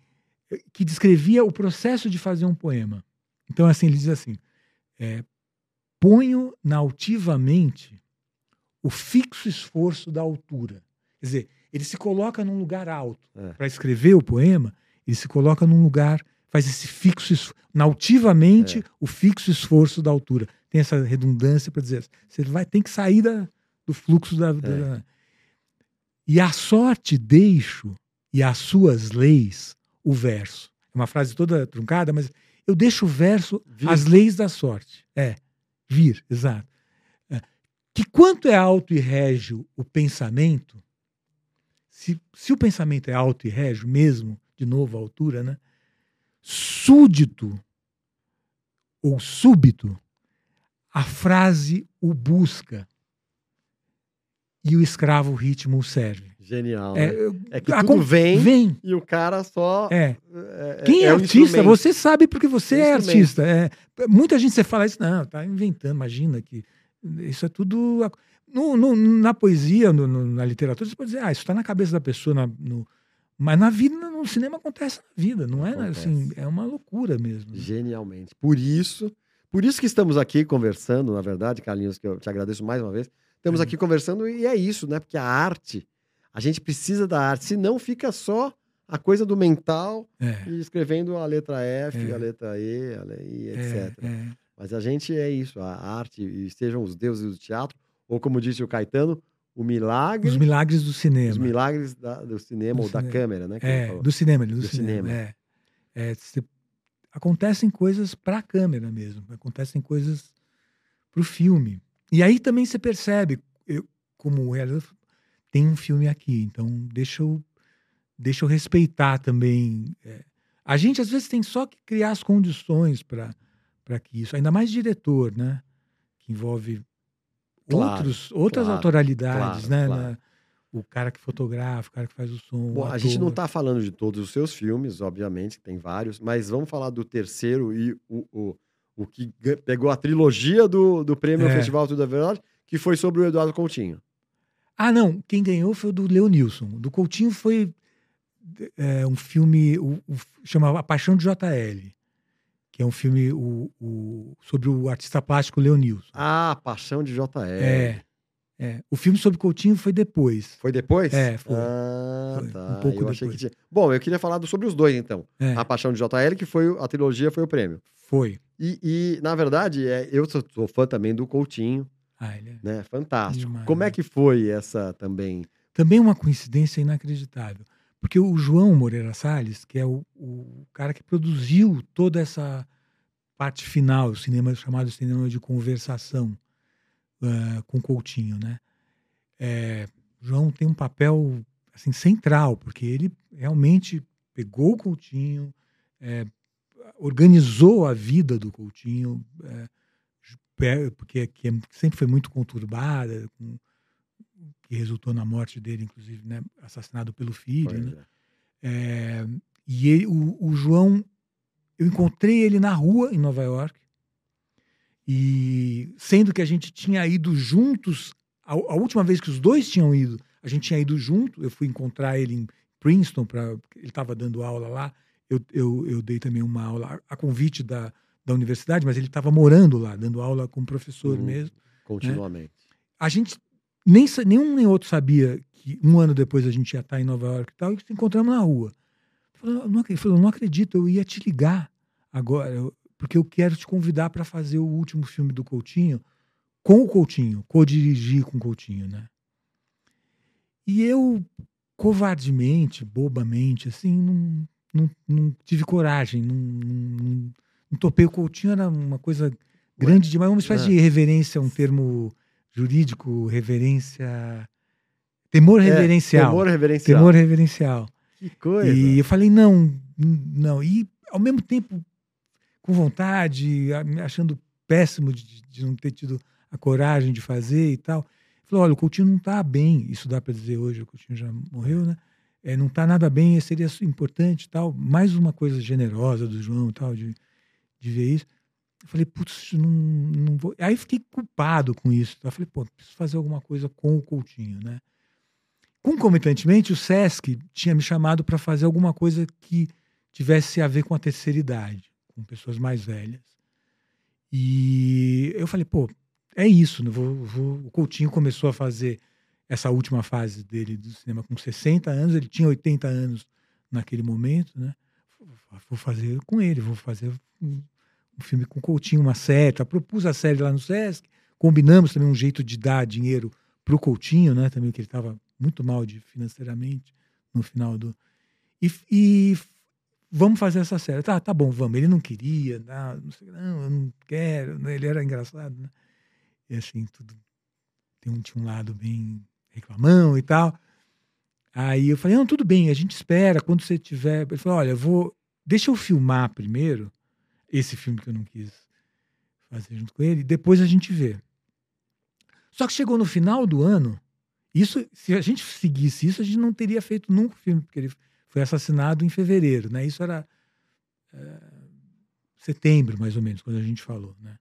que descrevia o processo de fazer um poema. Então, assim, ele diz assim, é, ponho na altivamente o fixo esforço da altura. Quer dizer, ele se coloca num lugar alto. É. Para escrever o poema, ele se coloca num lugar, faz esse fixo, es- nautivamente, É. o fixo esforço da altura. Tem essa redundância para dizer, você vai tem que sair da, do fluxo da, da- E a sorte deixo, e as suas leis, o verso. É uma frase toda truncada, mas eu deixo o verso, Vi- as leis da sorte. É. Vir, exato. É, que quanto é alto e régio o pensamento, se, se o pensamento é alto e régio mesmo, de novo a altura, né? Súdito ou súbito, a frase o busca e o escravo ritmo serve. Genial. É, né? é que tudo vem, vem, e o cara só. É. é Quem é, é artista, você sabe porque você é, é artista. É, muita gente você fala isso, não, tá inventando, imagina que. Isso é tudo. No, no, na poesia, no, na literatura, você pode dizer, ah, isso está na cabeça da pessoa, na, no, mas na vida, no cinema acontece na vida, não é acontece. assim, é uma loucura mesmo. Genialmente. Por isso, por isso que estamos aqui conversando, na verdade, Carlinhos, que eu te agradeço mais uma vez. Estamos aqui conversando e é isso, né? Porque a arte a gente precisa da arte, senão fica só a coisa do mental é. e escrevendo a letra F, é. a letra E, a letra I, etc. É, é. Mas a gente é isso, a arte, e sejam os deuses do teatro, ou como disse o Caetano, o milagre. Os milagres do cinema. Os milagres da, do cinema do ou cinema. da câmera, né? É, do cinema, do, do cinema. cinema. É. Se, acontecem coisas para a câmera mesmo, acontecem coisas para o filme. E aí também você percebe, eu, como realizador, tem um filme aqui, então deixa eu, deixa eu respeitar também. É. A gente às vezes tem só que criar as condições para que isso, ainda mais diretor, né? Que envolve claro, outros, outras claro, autoralidades, né? Na, o cara que fotografa, o cara que faz o som. Bom, a gente não está falando de todos os seus filmes, obviamente, tem vários, mas vamos falar do terceiro e o, o, o que pegou a trilogia do, do prêmio é. Festival Tudo é Verdade, que foi sobre o Eduardo Coutinho. Ah, não. Quem ganhou foi o do Leonilson. Do Coutinho foi é, um filme o, o, chamava A Paixão de JL, que é um filme o, o, sobre o artista plástico Leonilson. Ah, Paixão de JL. É. É. O filme sobre Coutinho foi depois. Foi depois? É, foi. Ah, foi. tá. Um pouco eu depois. Tinha... Bom, eu queria falar sobre os dois, então. É. A Paixão de JL, que foi a trilogia, foi o prêmio. Foi. E, e na verdade, é, eu sou, sou fã também do Coutinho. Ah, ele é né? Fantástico. Demais, Como é que foi essa também? Também uma coincidência inacreditável. Porque o João Moreira Salles, que é o, o cara que produziu toda essa parte final, o cinema chamado cinema de conversação uh, com Coutinho, né? É, João tem um papel assim central, porque ele realmente pegou o Coutinho, é, organizou a vida do Coutinho, é, porque que sempre foi muito conturbada, com, que resultou na morte dele, inclusive, né, assassinado pelo filho. Né? É. É, e ele, o, o, João, eu encontrei ele na rua em Nova York, e sendo que a gente tinha ido juntos, a, a última vez que os dois tinham ido, a gente tinha ido junto, eu fui encontrar ele em Princeton, pra, ele estava dando aula lá, eu, eu, eu dei também uma aula a convite da, da universidade, mas ele estava morando lá, dando aula como professor uhum, mesmo. Né? Continuamente. Né? A gente, nem, nenhum nem outro sabia que um ano depois a gente ia estar em Nova York e tal, e se encontramos na rua. Ele falou, não acredito, eu ia te ligar agora, porque eu quero te convidar para fazer o último filme do Coutinho com o Coutinho, co-dirigir com o Coutinho, né? E eu, covardemente, bobamente, assim, não, não, não tive coragem, não, não, não topei. O Coutinho era uma coisa grande demais, uma espécie é. de reverência, um termo jurídico, reverência. Temor é, reverencial. Temor reverencial. Temor reverencial. Que coisa. E eu falei, não, não. E ao mesmo tempo, com vontade, achando péssimo de, de não ter tido a coragem de fazer e tal. Falou, olha, o Coutinho não está bem, isso dá para dizer hoje, o Coutinho já morreu, né? É, não está nada bem, seria importante tal. Mais uma coisa generosa do João tal, de de ver isso. Eu falei, putz, não, não vou. Aí fiquei culpado com isso. Eu falei, pô, preciso fazer alguma coisa com o Coutinho, né? Concomitantemente, o SESC tinha me chamado para fazer alguma coisa que tivesse a ver com a terceira idade, com pessoas mais velhas. E eu falei, pô, é isso. Né? Vou, vou... O Coutinho começou a fazer essa última fase dele do cinema com 60 anos, ele tinha 80 anos naquele momento, né? Vou fazer com ele, vou fazer um, filme com Coutinho, uma. Tá? Propus a série lá no Sesc, combinamos também um jeito de dar dinheiro para o Coutinho, né? Também que ele estava muito mal de financeiramente no final do. E, e vamos fazer essa série. Tá, tá bom, vamos. Ele não queria, não, não, sei, não eu não quero. né? Ele era engraçado, né? E assim, tudo. Tem um, tinha um lado bem reclamão e tal. Aí eu falei, não, tudo bem, a gente espera quando você tiver. Ele falou, olha, vou. Deixa eu filmar primeiro esse filme que eu não quis fazer junto com ele, depois a gente vê. Só que chegou no final do ano, isso, se a gente seguisse isso, a gente não teria feito nunca o filme, porque ele foi assassinado em fevereiro, né? Isso era é, setembro, mais ou menos, quando a gente falou, né?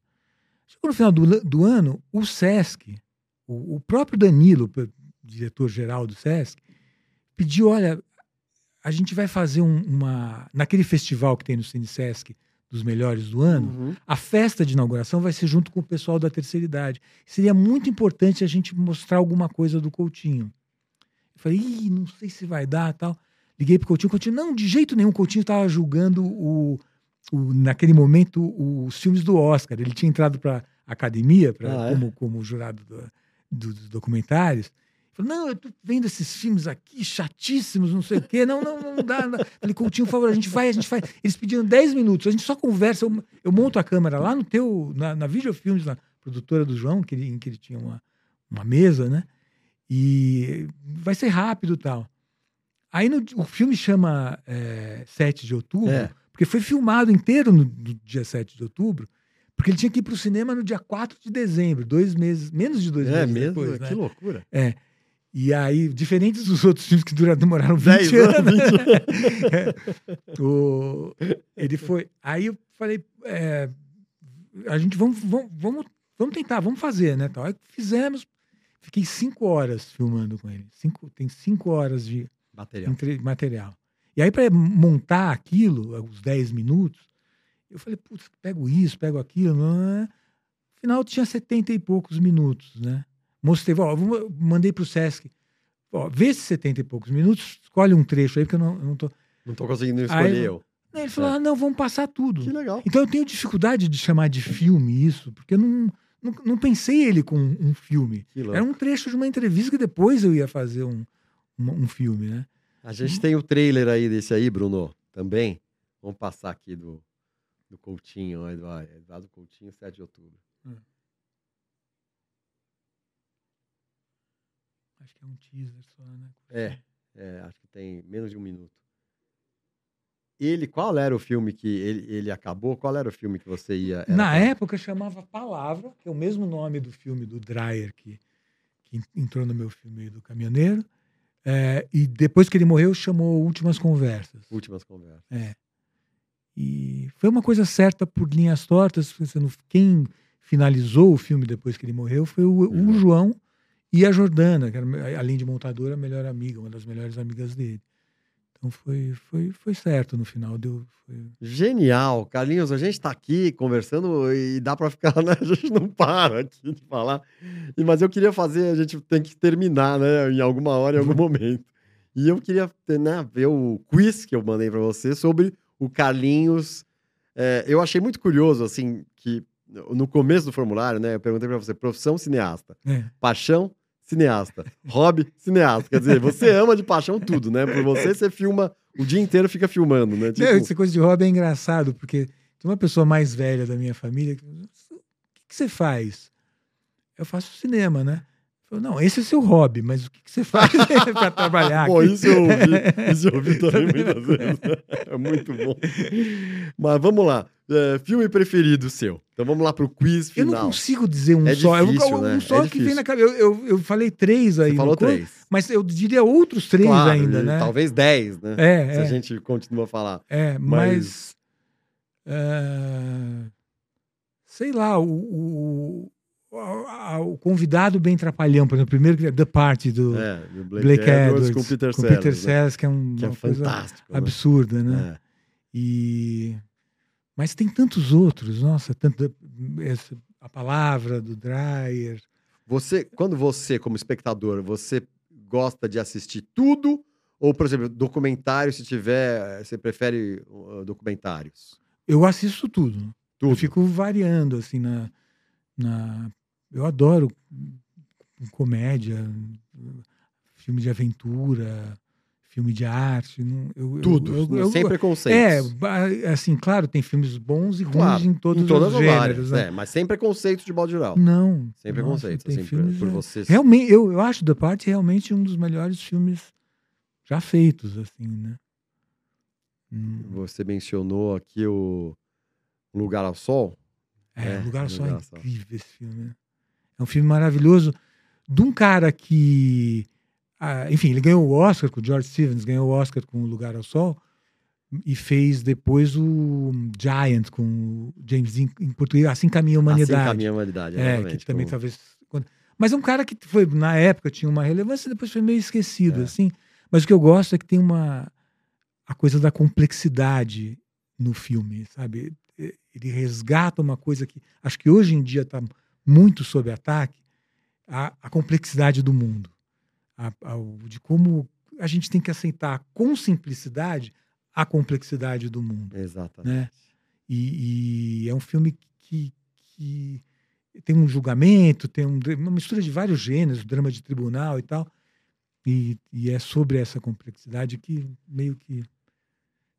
Chegou no final do, do ano, o Sesc, o, o próprio Danilo, diretor-geral do Sesc, pediu, olha, a gente vai fazer um- uma... Naquele festival que tem no Cine Sesc, dos melhores do ano, Uhum. a festa de inauguração vai ser junto com o pessoal da terceira idade. Seria muito importante a gente mostrar alguma coisa do Coutinho. Eu falei, Ih, não sei se vai dar tal. Liguei pro Coutinho, Coutinho, não, de jeito nenhum. O Coutinho estava julgando o, o- naquele momento os filmes do Oscar. Ele tinha entrado para academia pra, Ah, é? como, como jurado do- do- dos documentários. Falei, não, eu tô vendo esses filmes aqui, chatíssimos, não sei o quê. Não, não, não dá. Não. Falei, Coutinho, por favor, a gente vai, a gente vai. Eles pediram 10 minutos, a gente só conversa. Eu, eu monto a câmera lá no teu, na, na Videofilmes, na produtora do João, que ele, em que ele tinha uma, uma mesa, né? E vai ser rápido e tal. Aí no- o filme chama é, 7 de outubro, É. porque foi filmado inteiro no, no dia 7 de outubro, porque ele tinha que ir para o cinema no dia 4 de dezembro, dois meses, menos de dois É meses mesmo? depois. que né? loucura. E aí, diferentes dos outros filmes que duraram, demoraram 20 Dez anos. anos, 20 É. O- ele foi. Aí eu falei, é, a gente vamos, vamos, vamos, vamos tentar, vamos fazer, né? Tal. Aí fizemos. Fiquei cinco horas filmando com ele. Cinco, tem cinco horas de Material. entre- material. E aí, para montar aquilo, os 10 minutos, eu falei, putz, pego isso, pego aquilo. Não é? Afinal, tinha 70 e poucos minutos, né? Mostrei, ó, mandei pro Sesc. Ó, vê esses 70 e poucos minutos, escolhe um trecho aí, porque eu não, eu não tô. Não tô conseguindo Aí escolher eu- eu. Aí Ele falou: ah, não, vamos passar tudo. Que legal. Então eu tenho dificuldade de chamar de filme isso, porque eu não, não, não pensei ele com um filme. Era um trecho de uma entrevista que depois eu ia fazer um, um, um filme, né? A gente tem o trailer aí desse aí, Bruno, também. Vamos passar aqui do, do Coutinho, Eduardo, Eduardo Coutinho, 7 de outubro. Acho que é um teaser só, né? É, é, acho que tem menos de um minuto. Ele, qual era o filme que ele, ele acabou? Qual era o filme que você ia? Na pra- época chamava Palavra, que é o mesmo nome do filme do Dreyer que, que entrou no meu filme do Caminhoneiro. É, e depois que ele morreu, chamou Últimas Conversas. Últimas conversas. É. E foi uma coisa certa por linhas tortas. Quem finalizou o filme depois que ele morreu foi o, o João. E a Jordana, que era, além de montadora, a melhor amiga, uma das melhores amigas dele. Então foi, foi, foi certo no final. Deu, foi- Genial, Carlinhos. A gente tá aqui conversando e dá pra ficar, né? A gente não para aqui de falar. E- Mas eu queria fazer, a gente tem que terminar, né? Em alguma hora, em algum momento. E eu queria né, ver o quiz que eu mandei pra você sobre o Carlinhos. É, eu achei muito curioso, assim, que no começo do formulário, né? Eu perguntei pra você: profissão cineasta, é. paixão cineasta, hobby cineasta. Quer dizer, você ama de paixão tudo, né? Por você, você filma o dia inteiro, fica filmando, né? Não, essa coisa de hobby é engraçado, porque tem uma pessoa mais velha da minha família que o que, você faz? Eu faço cinema, né? Eu não, esse é seu hobby, mas o que, você faz para trabalhar? Pô, aqui?" isso eu ouvi, isso eu ouvi também muitas vezes. É muito bom. Mas vamos lá. É, filme preferido seu. Então vamos lá pro quiz Eu não final. consigo dizer um É só. Eu- difícil, um né? só É que vem na cabeça. Eu, eu, eu falei três aí. Você falou corpo, três. Mas eu diria outros três Claro, ainda, né? Talvez dez, né? É, Se a é, gente continua a falar. é, mas- mas. é, sei lá, o, o, o, a- o convidado bem trapalhão, por exemplo, o primeiro que é The Party do É, do Blake, Blake Edwards, Edwards, com Peter com Sellers. Peter né? Sellers, que é, um, Que uma coisa né? absurda, né? É. E mas tem tantos outros, nossa, tanto essa, a palavra do Dreyer. Você, quando você, como espectador, você gosta de assistir tudo? Ou, por exemplo, documentário, se tiver, você prefere uh, documentários? Eu assisto tudo. Tudo. Eu fico variando assim na, na eu adoro comédia, filme de aventura, filme de arte. Não, eu, Tudo. eu- eu- sem É, preconceitos. ba- assim, claro, tem filmes bons e ruins Claro, em todos em todas os gêneros. áreas. né? É, mas sem preconceitos de modo geral. Não. Sem tem Assim, por, filmes, por é, você. Realmente, eu, eu acho The Party realmente um dos melhores filmes já feitos, assim, né? Hum, Você mencionou aqui o Lugar ao Sol. É, É, Lugar ao Sol é incrível esse filme. né? É um filme maravilhoso de um cara que, ah, enfim, ele ganhou o Oscar com o George Stevens, ganhou o Oscar com o Lugar ao Sol e fez depois o Giant com o James Dean em português, Assim Caminha a Humanidade. Assim caminha a humanidade. É, que também com- talvez. Mas é um cara que foi, na época, tinha uma relevância e depois foi meio esquecido, É. assim. Mas o que eu gosto é que tem uma. a coisa da complexidade no filme, sabe? Ele resgata uma coisa que acho que hoje em dia está muito sob ataque a, a complexidade do mundo. A- de como a gente tem que aceitar com simplicidade a complexidade do mundo Exatamente. né? E, e é um filme que, que tem um julgamento, tem um, uma mistura de vários gêneros, drama de tribunal e tal. E, e é sobre essa complexidade que meio que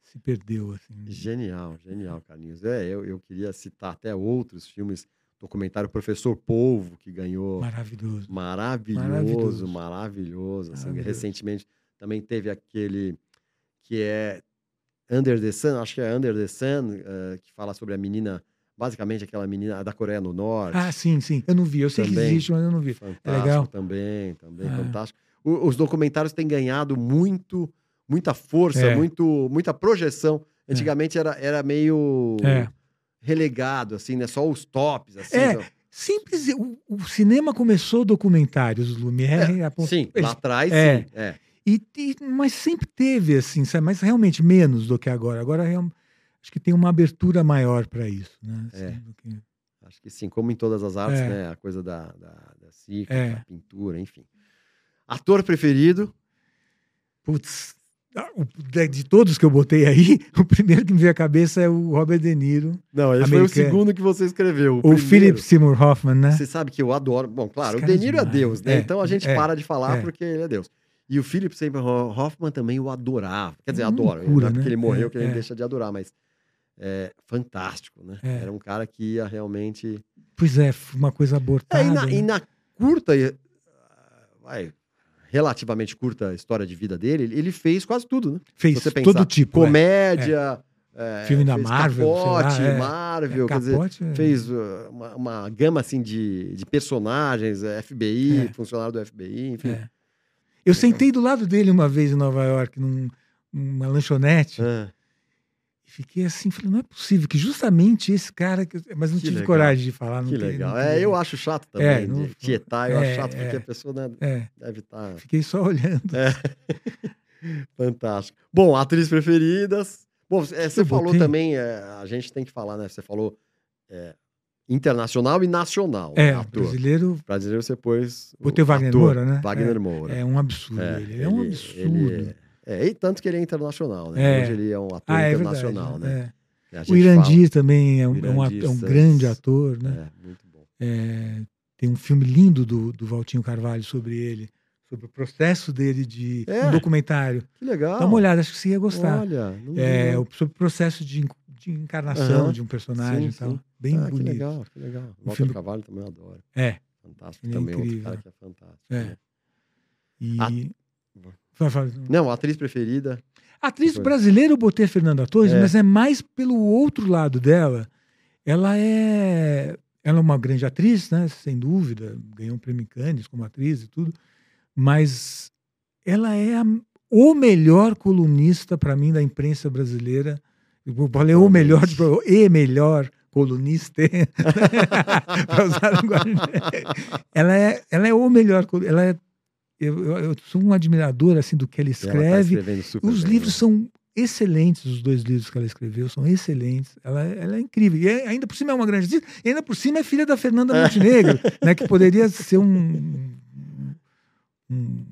se perdeu. Assim. Genial, genial, Carlinhos. É, eu, eu queria citar até outros filmes. Documentário Professor Polvo, que ganhou. Maravilhoso. Maravilhoso, Maravilhoso. maravilhoso. assim, Maravilhoso. recentemente também teve aquele que é Under the Sun, acho que é Under the Sun, eh, que fala sobre a menina, basicamente aquela menina da Coreia do Norte. Ah, sim, sim. Eu não vi. Eu sei que Também. existe, mas eu não vi. fantástico legal. também, também Ah. fantástico. O- os documentários têm ganhado muito, muita força, É. muito, muita projeção. Antigamente era, era meio É. relegado, assim, né? Só os tops, assim. É, só- Simples. O, o cinema começou documentários, Lumière. apont- Sim, eles lá atrás, é. sim. É. E, e- mas sempre teve, assim, sabe? mas realmente menos do que agora. Agora real- acho que tem uma abertura maior para isso. Né? Assim, É. que- Acho que sim, como em todas as artes, É. né? A coisa da, da, da cíclica, É. da pintura, enfim. Ator preferido? Putz, de, de todos que eu botei aí, o primeiro que me veio à cabeça é o Robert De Niro. Não, esse foi o Americano. segundo que você escreveu. O O Philip Seymour Hoffman, né? Você sabe que eu adoro. Bom, claro, Esse o De é Niro é demais. Deus, né? É, então a gente é, para de falar é. porque ele é Deus. E o Philip Seymour Hoffman também o adorava. Quer dizer, Uma adora. loucura, não é porque né? ele morreu É, que ele é. deixa de adorar, mas é fantástico, né? Era um cara que ia realmente. Pois é, uma coisa abortada. E, na, e né? na curta, e, ah, vai, relativamente curta história de vida dele, ele- fez quase tudo, né? Fez pensar, todo tipo. é. Comédia, é, Filme da Marvel, sei lá, Capote, é. Marvel, É, quer dizer, Capote, é. fez uh, uma, uma gama assim de, de personagens, é, FBI, É. funcionário do FBI, enfim. É. Eu sentei do lado dele uma vez em Nova York, num- numa lanchonete, e fiquei assim, falei, não é possível que justamente esse cara. que Mas não Que tive legal. coragem de falar. Não que tem- legal. não É, tem- eu acho chato também, É, não- de tietar, eu é, acho chato porque é. a pessoa né, É, deve estar fiquei só olhando. fantástico. Bom, atrizes preferidas. Bom, é, você Eu falou botei- também, é, a gente tem que falar, né? Você falou é, internacional e nacional. É, ator. brasileiro Brasileiro você pôs. Botei o Wagner ator, Moura, né? Wagner Moura. é um absurdo. É, ele. é um ele- absurdo. ele é, e tanto que ele é internacional, né? É. Hoje ele é um ator ah, é internacional, verdade. né? é. O Irandir também é um, O é um ator- é um grande ator, fala- né? É, muito bom. É, tem um filme lindo do, do Valtinho Carvalho sobre ele, sobre o processo dele de É. um documentário. Que legal. Dá uma olhada, acho que você ia gostar. Olha, É, o- sobre o processo de, de encarnação Aham. de um personagem Sim, e tal. sim. Bem ah, que bonito. legal, que legal. Walter filme- Carvalho também eu adoro. É. Fantástico. Ele é também outro incrível. cara que é fantástico. É. né? E. Ah. Não, atriz preferida. Atriz brasileira eu botei a Fernanda Torres, É. mas é mais pelo outro lado dela. Ela é. Ela é uma grande atriz, né? Sem dúvida. Ganhou um prêmio em Cannes como atriz e tudo. Mas ela é a- o melhor colunista, para mim, da imprensa brasileira. Eu falei o melhor, tipo, e melhor colunista. Pra usar linguagem. ela, é, ela é o melhor. Ela é, eu, eu- eu sou um admirador assim, do que ela Ela tá escreve. escrevendo super Os bem, livros né? são excelentes, os dois livros que ela escreveu são excelentes. Ela, ela é incrível. E é- ainda por cima é uma grande atriz, e ainda por cima é filha da Fernanda Montenegro, né, que poderia ser um, um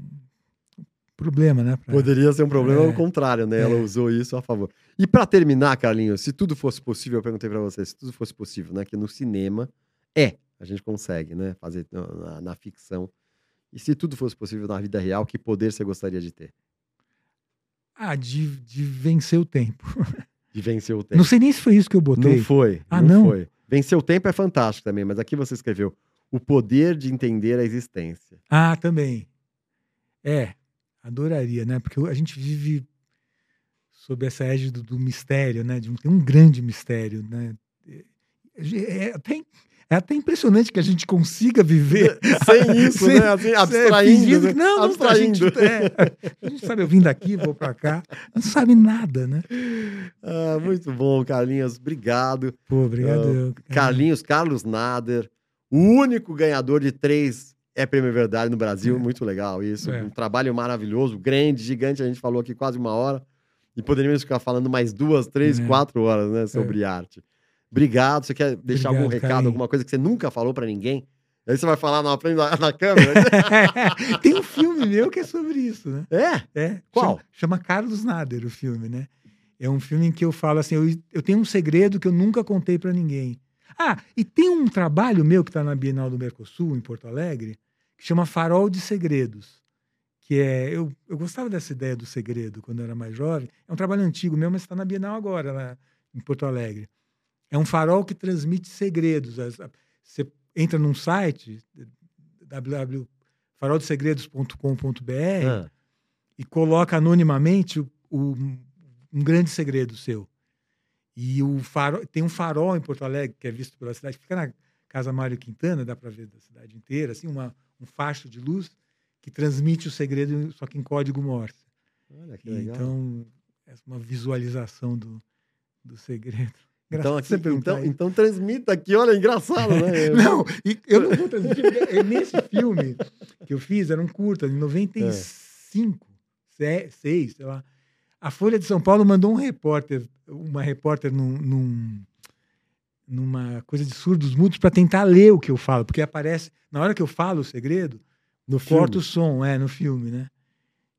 problema, né? pra- Poderia ser um problema É. ao contrário, né? Ela É. usou isso a favor. E pra terminar, Carlinhos, se tudo fosse possível, eu perguntei pra você, se tudo fosse possível, né? Que no cinema é, a gente consegue, né? Fazer na- na ficção. E se tudo fosse possível na vida real, que poder você gostaria de ter? Ah, de, de vencer o tempo. De vencer o tempo. Não sei nem se foi isso que eu botei. Não foi. Ah, não, não? foi. Vencer o tempo é fantástico também, mas aqui você escreveu o poder de entender a existência. Ah, também. É, adoraria, né? Porque a gente vive sob essa égide do, do mistério, né? De um, tem um grande mistério, né? É, é até, é até impressionante que a gente consiga viver Sem isso, Sem- né? Assim, É, abstraindo. fingindo né? Não, não, a abstraindo. gente, é, a gente sabe, eu vim daqui, vou pra cá, não sabe nada, né? Ah, muito bom, Carlinhos. Obrigado. Pô, obrigado. Eu. Carlinhos, Carlos Nader, o único ganhador de três é Prêmio Verdade no Brasil. É. Muito legal isso. É. Um trabalho maravilhoso, grande, gigante. A gente falou aqui quase uma hora. E poderíamos ficar falando mais duas, três, É. quatro horas né, sobre arte. Obrigado. Você quer deixar algum Obrigado, recado, Caim. alguma coisa que você nunca falou pra ninguém? Aí você vai falar na da na câmera. Tem um filme meu que é sobre isso, né? é? É. Qual? Chama, chama Carlos Nader o filme, né? É um filme em que eu falo assim, eu, eu tenho um segredo que eu nunca contei pra ninguém. Ah, e tem um trabalho meu que tá na Bienal do Mercosul, em Porto Alegre, que chama Farol de Segredos. Que é. Eu, eu gostava dessa ideia do segredo quando eu era mais jovem. É um trabalho antigo meu, mas está na Bienal agora, lá em Porto Alegre. É um farol que transmite segredos. Você entra num site, www.faroldesegredos.com.br, Ah, e coloca anonimamente o- o- um grande segredo seu. E o farol, tem um farol em Porto Alegre que é visto pela cidade, fica na Casa Mário Quintana, dá para ver da cidade inteira, assim, uma, um facho de luz que transmite o segredo, só que em código Morse. olha que legal. Então, é uma visualização do, do segredo. Então, aqui, então, então transmita aqui, olha, engraçado, né? Não, e eu não vou transmitir. porque é Nesse filme que eu fiz, era um curta, em 95, 6, sei lá. A Folha de São Paulo mandou um repórter, uma repórter num, num- numa coisa de surdos mudos para tentar ler o que eu falo, porque aparece, na hora que eu falo o segredo, No corta o som, é, no filme, né?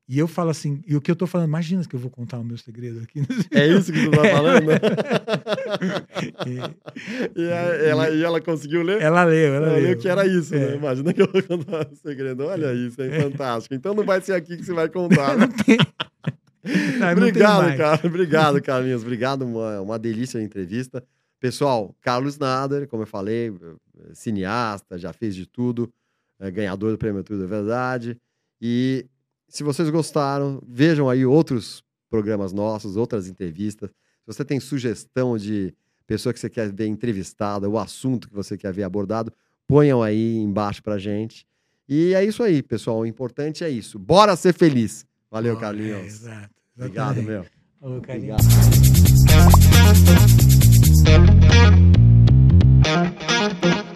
E eu falo assim, e o que eu tô falando, imagina que eu vou contar o meu segredo aqui. É isso que você tá falando? né? E e, a- ela, e ela conseguiu ler? ela leu, ela Ela leu. leu que era isso, É. né? Imagina que eu vou contar um segredo. Olha isso, é fantástico. Então não vai ser aqui que você vai contar, né? Não tem. Não, não Obrigado, mais. cara. Obrigado, Carlinhos. Obrigado, uma, uma delícia a entrevista. Pessoal, Carlos Nader, como eu falei, eh, cineasta, já fez de tudo, é ganhador do Prêmio Tudo é Verdade. E se vocês gostaram, vejam aí outros programas nossos, outras entrevistas. Se você tem sugestão de pessoa que você quer ver entrevistada, o assunto que você quer ver abordado, ponham aí embaixo pra gente. E é isso aí, pessoal. O importante é isso. Bora ser feliz. Valeu, Carlinhos. é, exato. Obrigado, meu. Falou, Carlinhos. Obrigado.